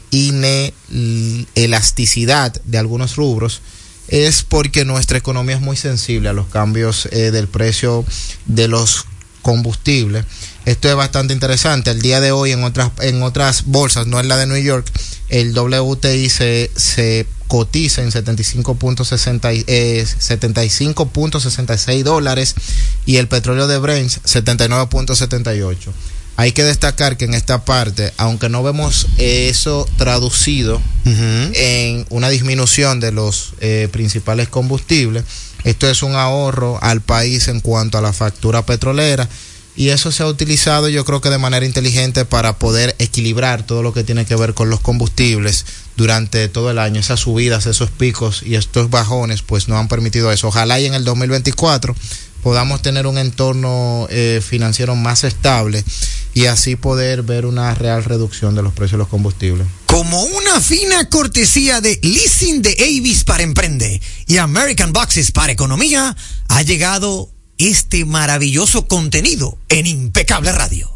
inelasticidad de algunos rubros es porque nuestra economía es muy sensible a los cambios eh, del precio de los combustibles. Esto es bastante interesante. El día de hoy en otras en otras bolsas, no en la de New York, el WTI se, se cotiza en 75.60 y- eh, 75.66 dólares y el petróleo de Brent 79.78. Hay que destacar que en esta parte, aunque no vemos eso traducido en una disminución de los eh, principales combustibles, esto es un ahorro al país en cuanto a la factura petrolera y eso se ha utilizado yo creo que de manera inteligente para poder equilibrar todo lo que tiene que ver con los combustibles durante todo el año. Esas subidas, esos picos y estos bajones pues no han permitido eso. Ojalá y en el 2024 podamos tener un entorno eh, financiero más estable y así poder ver una real reducción de los precios de los combustibles. Como una fina cortesía de Leasing de Avis para Emprende y American Boxes para Economía, ha llegado este maravilloso contenido en Impecable Radio.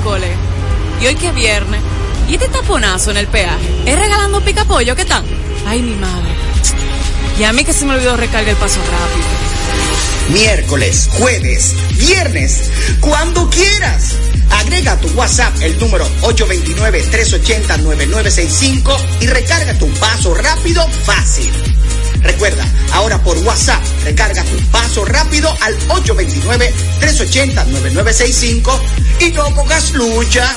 Miércoles. Y hoy que es viernes. ¿Y este taponazo en el peaje? ¿Es regalando pica pollo? ¿Qué tal? Ay, mi madre. Y a mí que se me olvidó recargar el paso rápido. Miércoles, jueves, viernes, cuando quieras. Agrega a tu WhatsApp el número 829-380-9965 y recarga tu paso rápido fácil. Recuerda, ahora por WhatsApp, recarga tu paso rápido al 829-380-9965 y no pongas lucha.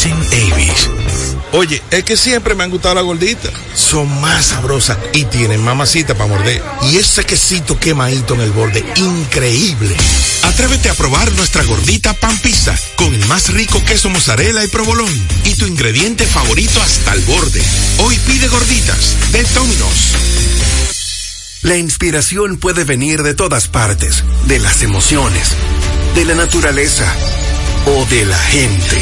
Avis. Oye, es que siempre me han gustado las gorditas. Son más sabrosas y tienen mamacita para morder. Y ese quesito quemadito en el borde, increíble. Atrévete a probar nuestra gordita pan pizza con el más rico queso mozzarella y provolón y tu ingrediente favorito hasta el borde. Hoy pide gorditas de Domino's. La inspiración puede venir de todas partes, de las emociones, de la naturaleza o de la gente.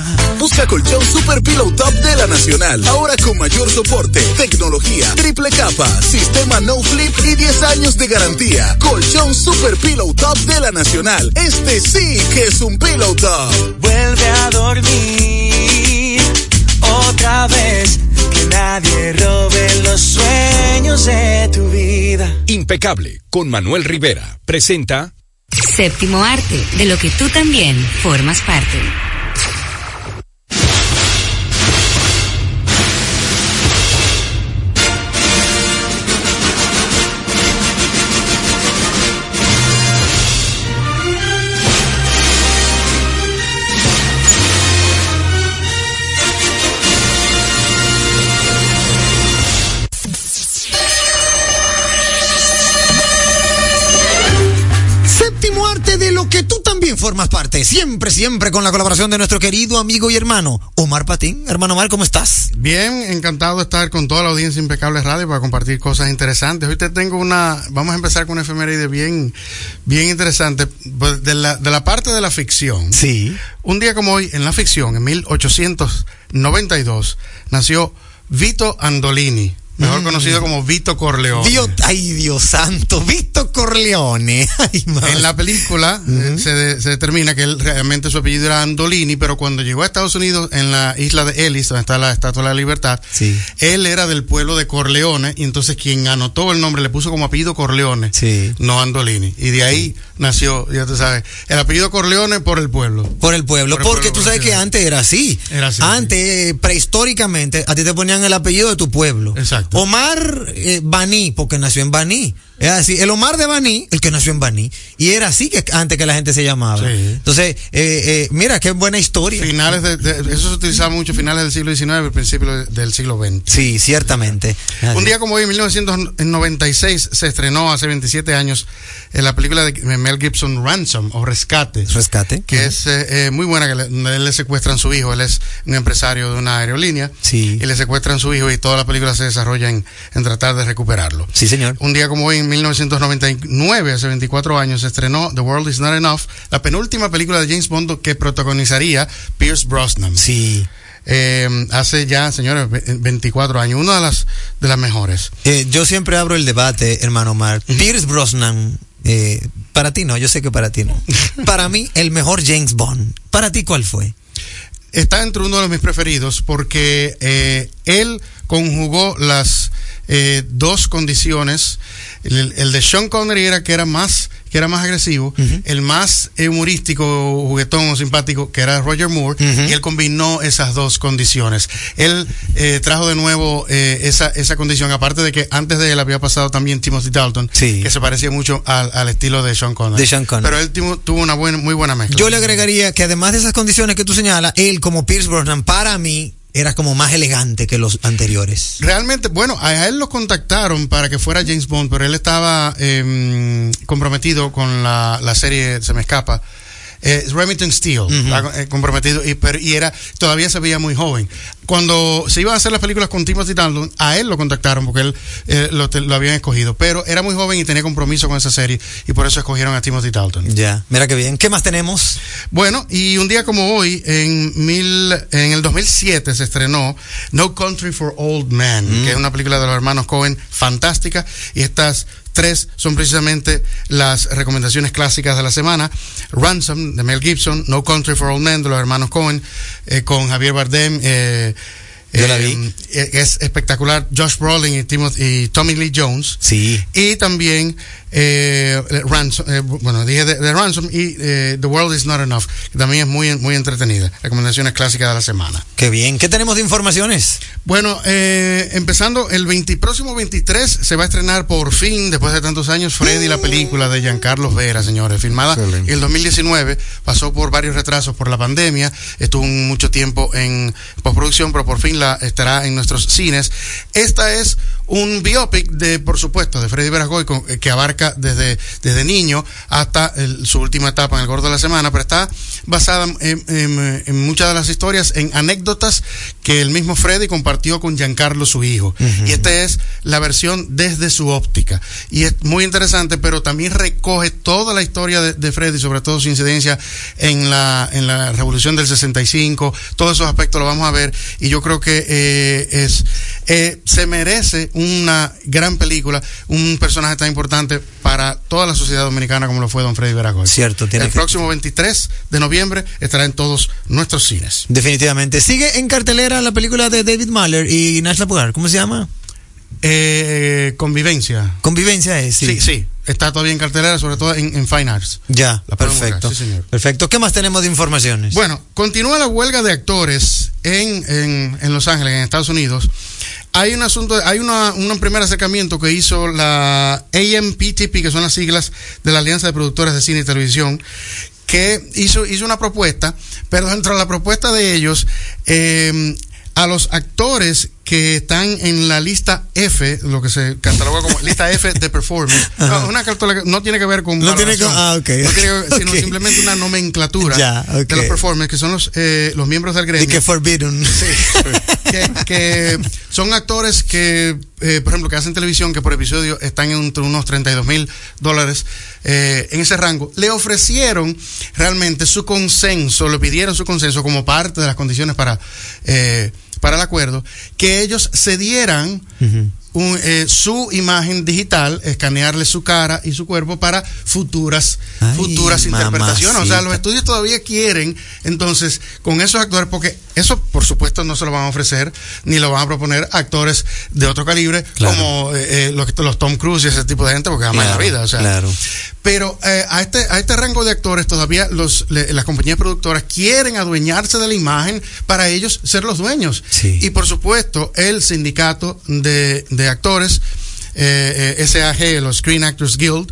Busca colchón Super Pillow Top de la Nacional. Ahora con mayor soporte, tecnología, triple capa, sistema no flip y 10 años de garantía. Colchón Super Pillow Top de la Nacional. Este sí que es un Pillow Top. Vuelve a dormir otra vez. Que nadie robe los sueños de tu vida. Impecable con Manuel Rivera. Presenta Séptimo arte, de lo que tú también formas parte. Formas parte. Siempre, siempre con la colaboración de nuestro querido amigo y hermano Omar Patín. Hermano Omar, ¿cómo estás? Bien, encantado de estar con toda la audiencia Impecable Radio para compartir cosas interesantes. Hoy te tengo una, vamos a empezar con una efeméride bien, bien interesante, pues, de la, de la parte de la ficción. Sí. Un día como hoy, en la ficción, en 1892, nació Vito Andolini, mejor Mm. conocido como Vito Corleone. Dios, ay, Dios santo, Vito Corleone. Ay. En la película eh, se, de- se determina que él realmente su apellido era Andolini, pero cuando llegó a Estados Unidos, en la isla de Ellis, donde está la Estatua de la Libertad, él era del pueblo de Corleone, y entonces quien anotó el nombre le puso como apellido Corleone, no Andolini. Y de ahí nació, ya tú sabes, el apellido Corleone por el pueblo. Por el pueblo, Por el porque pueblo, tú sabes que antes era así. Era así, Antes, eh, prehistóricamente, a ti te ponían el apellido de tu pueblo. Exacto. Omar eh, Baní, porque nació en Baní. Es así. El Omar de Baní, el que nació en Baní, y era así que antes que la gente se llamaba. Entonces, eh, eh, mira, qué buena historia. Finales de, de- eso se utilizaba mucho finales del siglo XIX, principios del siglo XX. Sí, ciertamente. Un día como hoy, en 1996, se estrenó hace 27 años eh, la película de Mel Gibson Ransom o Rescate. Rescate. Que es eh, eh, muy buena, que le, le secuestran su hijo. Él es un empresario de una aerolínea. Sí. Y le secuestran su hijo y toda la película se desarrolla en, en tratar de recuperarlo. Sí, señor. Un día como hoy, en 1999, hace 24 años, se estrenó The World Is Not Enough, la penúltima película de James Bond que protagonizaría Pierce Brosnan. Sí. Eh, hace ya, señores, ve- 24 años, una de las, de las mejores. Eh, yo siempre abro el debate, hermano Omar. Pierce Brosnan, eh, para ti no, yo sé que para ti no. para mí, el mejor James Bond. ¿Para ti cuál fue? Está entre uno de mis preferidos porque eh, él conjugó las dos condiciones. El, el de Sean Connery era que era más que era más agresivo, el más humorístico, juguetón o simpático, que era Roger Moore, y él combinó esas dos condiciones. Él eh, trajo de nuevo eh, esa, esa condición, aparte de que antes de él había pasado también Timothy Dalton, que se parecía mucho al, al estilo de Sean Connery. De Sean Connery. Pero él tuvo, tuvo una buena, muy buena mezcla. Yo le agregaría que además de esas condiciones que tú señalas, él como Pierce Brosnan, para mí, era como más elegante que los anteriores. Realmente, bueno, a él lo contactaron para que fuera James Bond, pero él estaba eh, comprometido con la, la serie, se me escapa. Eh, Remington Steele, eh, comprometido y, pero- y era todavía se veía muy joven. Cuando se iban a hacer las películas con Timothy Dalton, a él lo contactaron porque él eh, lo, habían escogido, pero era muy joven y tenía compromiso con esa serie y por eso escogieron a Timothy Dalton. Ya, mira qué bien. ¿Qué más tenemos? Bueno, y un día como hoy, en, mil, en el 2007 se estrenó No Country for Old Men, Mm. que es una película de los hermanos Cohen fantástica. Y estas tres son precisamente las recomendaciones clásicas de la semana. Ransom, de Mel Gibson, No Country for Old Men, de los hermanos Cohen, eh, con Javier Bardem. eh, Yo la eh, eh, es espectacular. Josh Brolin y, Timothy, y Tommy Lee Jones. Sí. Y también eh, Ransom, eh, bueno, dije de, de Ransom y eh, The World Is Not Enough, que también es muy, muy entretenida. Recomendaciones clásicas de la semana. Qué bien. ¿Qué tenemos de informaciones? Bueno, eh, empezando el 20, próximo 23 se va a estrenar por fin, después de tantos años, Freddy, la película de Giancarlo Vera, señores, filmada en el 2019, pasó por varios retrasos por la pandemia, estuvo mucho tiempo en postproducción, pero por fin la estará en nuestros cines. Esta es un biopic de, por supuesto, de Freddy Veragoy, con- eh, que abarca desde, desde niño hasta el- su última etapa en el Gordo de la Semana, pero está basada en, en- en muchas de las historias, en anécdotas que el mismo Freddy compartió con Giancarlo, su hijo. Y esta es la versión desde su óptica. Y es muy interesante, pero también recoge toda la historia de, de Freddy, sobre todo su incidencia en la, en la Revolución del 65, todos esos aspectos lo vamos a ver. Y yo creo que eh, es eh, se merece una gran película, un personaje tan importante para toda la sociedad dominicana como lo fue Don Freddy Veragoy. Cierto, tiene El que- próximo 23 de noviembre estará en todos nuestros cines. Definitivamente. Sigue en cartelera la película de David Mahler y Nash Lapugar. ¿Cómo se llama? Eh, convivencia. Convivencia es, sí. Sí, sí. Está todavía en cartelera, sobre todo en, en Fine Arts. Ya, La perfecto. buscar, sí, señor. Perfecto. ¿Qué más tenemos de informaciones? Bueno, continúa la huelga de actores en, en, en Los Ángeles, en Estados Unidos. Hay un asunto, hay una, un primer acercamiento que hizo la AMPTP, que son las siglas de la Alianza de Productores de Cine y Televisión, que hizo, hizo una propuesta, pero dentro de la propuesta de ellos, eh, a los actores que están en la lista F, lo que se cataloga como lista F de performance, no, una cataloga- no tiene que ver con No tiene que- ah, ok. no tiene que ver, sino simplemente una nomenclatura Ya, de los performers, que son los, eh, los miembros del gremio. Y que Forbidden. que, que son actores que, eh, por ejemplo, que hacen televisión, que por episodio están entre unos 32 mil dólares eh, en ese rango, le ofrecieron realmente su consenso, le pidieron su consenso como parte de las condiciones para, eh, para el acuerdo, que ellos cedieran un, eh, su imagen digital, escanearle su cara y su cuerpo para futuras, Ay, futuras interpretaciones. O sea, los estudios todavía quieren, entonces, con esos actores, porque eso, por supuesto, no se lo van a ofrecer, ni lo van a proponer actores de otro calibre, Claro. como eh, eh, los, los Tom Cruise y ese tipo de gente, porque jamás en la Claro, vida. O sea, claro. Pero eh, a, este, a este rango de actores todavía los, le- las compañías productoras quieren adueñarse de la imagen para ellos ser los dueños. Y por supuesto, el sindicato de, de actores eh, eh, SAG, los Screen Actors Guild,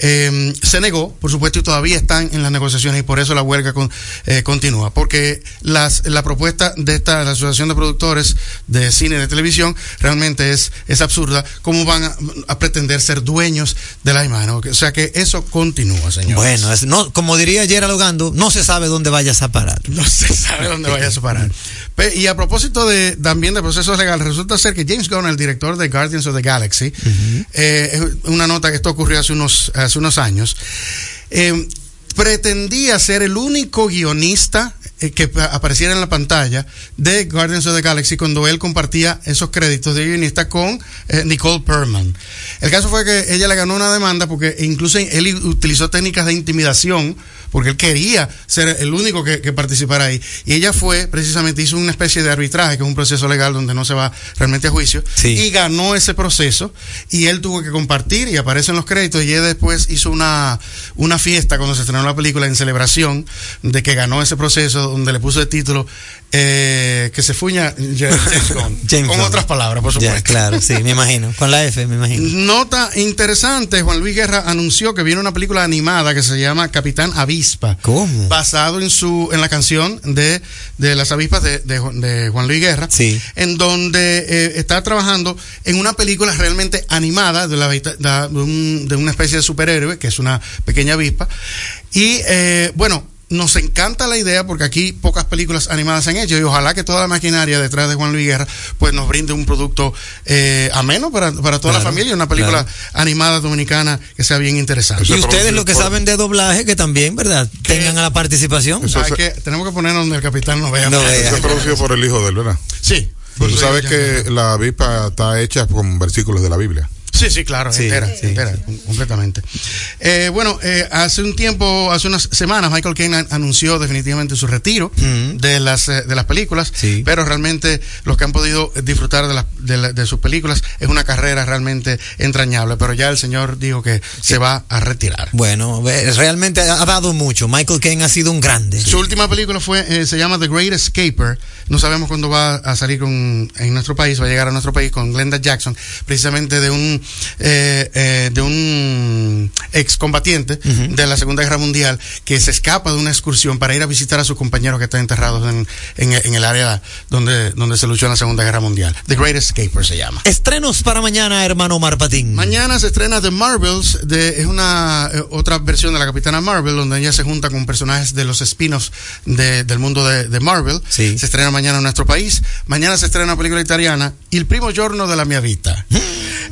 eh, se negó, por supuesto, y todavía están en las negociaciones y por eso la huelga con- eh, continúa. Porque las, la propuesta de esta la Asociación de Productores de Cine y de Televisión realmente es, es absurda. ¿Cómo van a, a pretender ser dueños de la imagen? O sea que eso continúa, señor. Bueno, es- no, como diría ayer Alogando, no se sabe dónde vayas a parar. No se sabe dónde vayas a parar. Y a propósito de también de procesos legales, resulta ser que James Gunn, el director de Guardians of the Galaxy, eh, una nota que esto ocurrió hace unos, hace unos años, eh, pretendía ser el único guionista eh, que pa- apareciera en la pantalla de Guardians of the Galaxy cuando él compartía esos créditos de guionista con eh, Nicole Perman. El caso fue que ella le ganó una demanda porque incluso él utilizó técnicas de intimidación porque él quería ser el único que, que participara ahí. Y ella fue, precisamente, hizo una especie de arbitraje, que es un proceso legal donde no se va realmente a juicio, y ganó ese proceso, y él tuvo que compartir, y aparece en los créditos, y ella después hizo una, una fiesta cuando se estrenó la película en celebración de que ganó ese proceso, donde le puso el título eh, que se fuña James Gunn. James con Gunn. otras palabras, por supuesto. Ya, claro, sí, me imagino. Con la F, me imagino. Nota interesante, Juan Luis Guerra anunció que viene una película animada que se llama Capitán Avispa. ¿Cómo? Basado en su en la canción de, de las avispas de, de Ju- de Juan Luis Guerra. Sí. En donde eh, está trabajando en una película realmente animada de, la, vita- da- de, un- de una especie de superhéroe, que es una pequeña avispa. Y eh, bueno, nos encanta la idea porque aquí pocas películas animadas se han hecho y ojalá que toda la maquinaria detrás de Juan Luis Guerra pues nos brinde un producto eh, ameno para, para toda la familia, una película claro. animada dominicana que sea bien interesante. Y ustedes lo que saben de doblaje, que también, ¿verdad? Tengan a la participación. Que, tenemos que ponernos donde el capitán nos vea. No vea. Eso es producido por el hijo de él, ¿verdad? Sí. Tú sabes que la avispa está hecha con versículos de la Biblia. Sí, sí, claro, Sí, entera, sí, entera, com- completamente. Eh, bueno, eh, hace un tiempo, hace unas semanas, Michael Caine an- anunció definitivamente su retiro de las eh, de las películas, pero realmente los que han podido disfrutar de, las- de, la- de sus películas es una carrera realmente entrañable, pero ya el señor dijo que se va a retirar. Bueno, realmente ha ha dado mucho. Michael Caine ha sido un grande. Su última película fue, eh, se llama The Great Escaper. No sabemos cuándo va a salir con, en nuestro país, va a llegar a nuestro país con Glenda Jackson, precisamente de un, eh, eh, de un excombatiente de la Segunda Guerra Mundial que se escapa de una excursión para ir a visitar a sus compañeros que están enterrados en, en, en el área donde, donde se luchó en la Segunda Guerra Mundial. The Great Escaper se llama. Estrenos para mañana, hermano Omar Patín. Mañana se estrena The Marvels, de, es una eh, otra versión de la Capitana Marvel, donde ella se junta con personajes de los spin-offs de- del mundo de, de Marvel. Se estrena mañana en nuestro país. Mañana se estrena una película italiana, Il primo giorno della mia vita.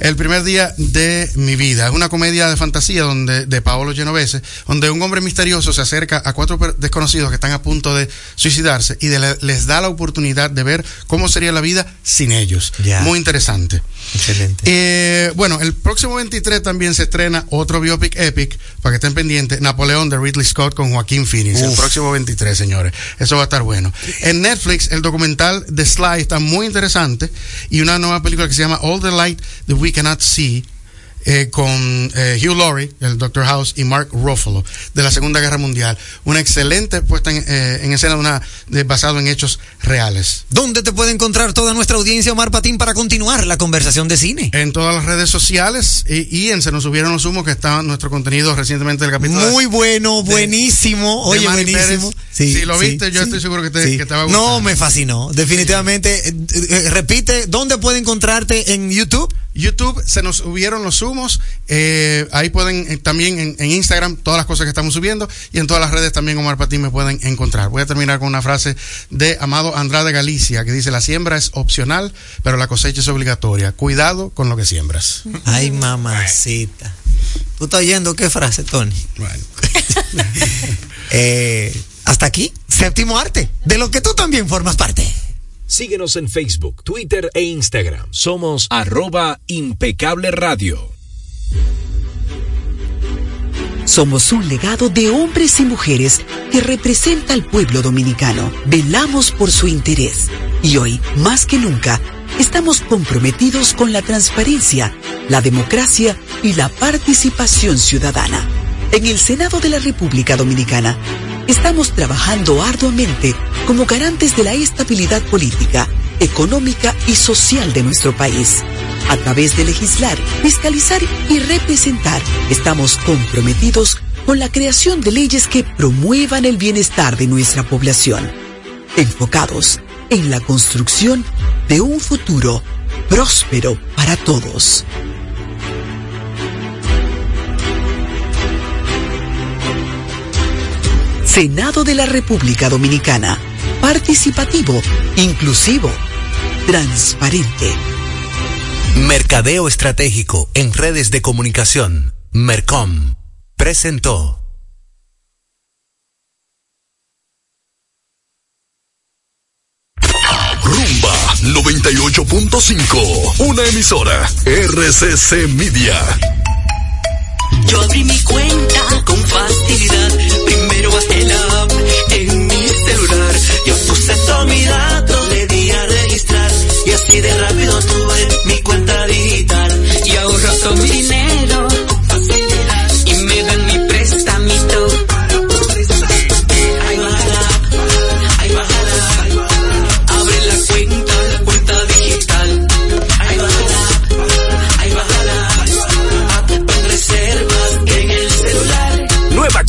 El primer día de mi vida. Es una comedia de fantasía donde, de Paolo Genovese, donde un hombre misterioso se acerca a cuatro desconocidos que están a punto de suicidarse y de les da la oportunidad de ver cómo sería la vida sin ellos. Muy interesante. Excelente. Eh, bueno, el próximo 23 también se estrena otro biopic epic, para que estén pendientes, Napoleón de Ridley Scott con Joaquín Phoenix, el próximo 23, señores. Eso va a estar bueno. En Netflix, el documental de Sly está muy interesante y una nueva película que se llama All the Light That We Cannot See. Eh, con eh, Hugh Laurie, el Dr. House, y Mark Ruffalo, de la Segunda Guerra Mundial. Una excelente puesta en, eh, en escena una, de- basado en hechos reales. ¿Dónde te puede encontrar toda nuestra audiencia, Omar Patín, para continuar la conversación de cine? En todas las redes sociales y, y en Se nos subieron los humos, que está nuestro contenido recientemente del capítulo. de- Muy bueno, de- buenísimo. de Oye, Manny buenísimo. Si lo viste, yo estoy seguro que te- que te va a gustar. No, me fascinó. Definitivamente. Eh, eh, repite, ¿dónde puede encontrarte en YouTube? YouTube se nos subieron los humos. eh, ahí pueden eh, también en, en Instagram todas las cosas que estamos subiendo y en todas las redes también Omar Patín me pueden encontrar. Voy a terminar con una frase de Amado Andrade Galicia que dice: La siembra es opcional, pero la cosecha es obligatoria. Cuidado con lo que siembras. Ay, mamacita. ¿Tú estás oyendo qué frase, Tony? Bueno. Eh, hasta aquí, séptimo arte, de lo que tú también formas parte. Síguenos en Facebook, Twitter e Instagram. Somos arroba. Somos un legado de hombres y mujeres que representa al pueblo dominicano. Velamos por su interés y hoy, más que nunca, estamos comprometidos con la transparencia, la democracia y la participación ciudadana. En el Senado de la República Dominicana, estamos trabajando arduamente como garantes de la estabilidad política, económica y social de nuestro país. A través de legislar, fiscalizar y representar, estamos comprometidos con la creación de leyes que promuevan el bienestar de nuestra población, enfocados en la construcción de un futuro próspero para todos. Senado de la República Dominicana. Participativo, inclusivo, transparente. Mercadeo Estratégico en redes de comunicación. Mercom. Presentó. Rumba 98.5. Una emisora. RCC Media. Yo abrí mi cuenta con facilidad. Primero bajé la app en mi celular. Yo puse todos mis datos, le di a registrar. Y así de rápido tuve mi cuenta digital. Y ahorro todo mi dinero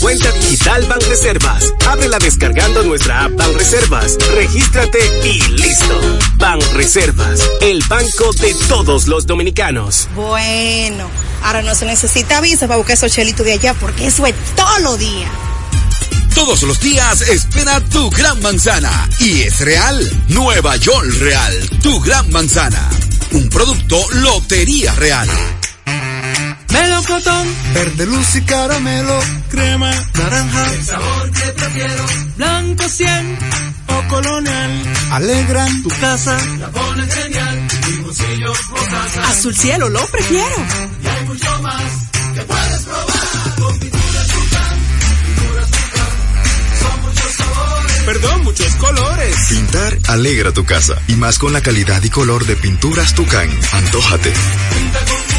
cuenta digital Banreservas. Ábrela descargando nuestra app Banreservas. Regístrate y listo. Banreservas, el banco de todos los dominicanos. Bueno, ahora no se necesita visa para buscar esos chelitos de allá porque eso es todos los días. Todos los días espera tu gran manzana. Y es real. Nueva York Real. Tu gran manzana. Un producto Lotería Real. Melocotón, Verde luz y caramelo, crema, naranja, el sabor que prefiero. Blanco 100 o colonial, alegran tu casa. la ponen genial. Mi bolsillo casa. Azul cielo, lo prefiero. Y hay mucho más que puedes probar. Con pinturas Tucán, pinturas Tucán. Son muchos sabores. Perdón, muchos colores. Pintar alegra tu casa y más con la calidad y color de pinturas Tucán. Antójate. Pinta con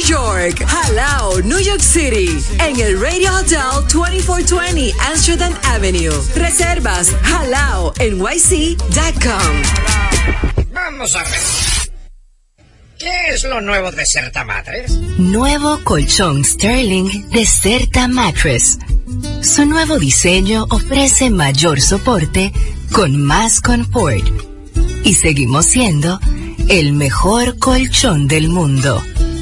York, Halao, New York City, en el Radio Hotel 2420 Amsterdam Avenue. Reservas halaonyc.com. Vamos a ver. ¿Qué es lo nuevo de Certa Matres? Nuevo colchón Sterling de Certa Mattress. Su nuevo diseño ofrece mayor soporte con más confort. Y seguimos siendo el mejor colchón del mundo.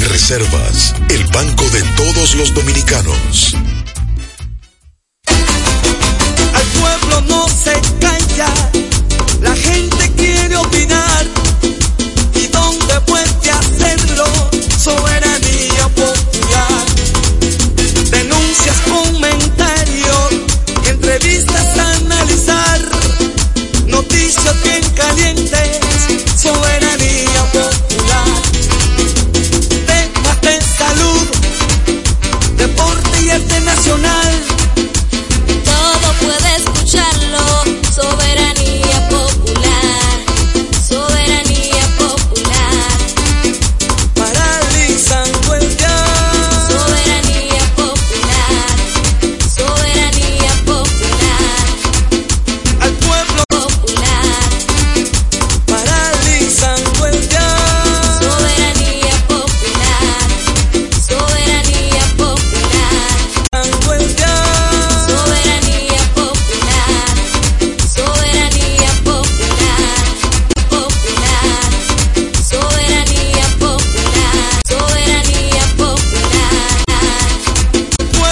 Reservas, el banco de todos los dominicanos. Al pueblo no se calla, la gente quiere opinar. ¿Y dónde puede hacerlo? Soberanía popular. Denuncias, comentarios, entrevistas a analizar, noticias bien calientes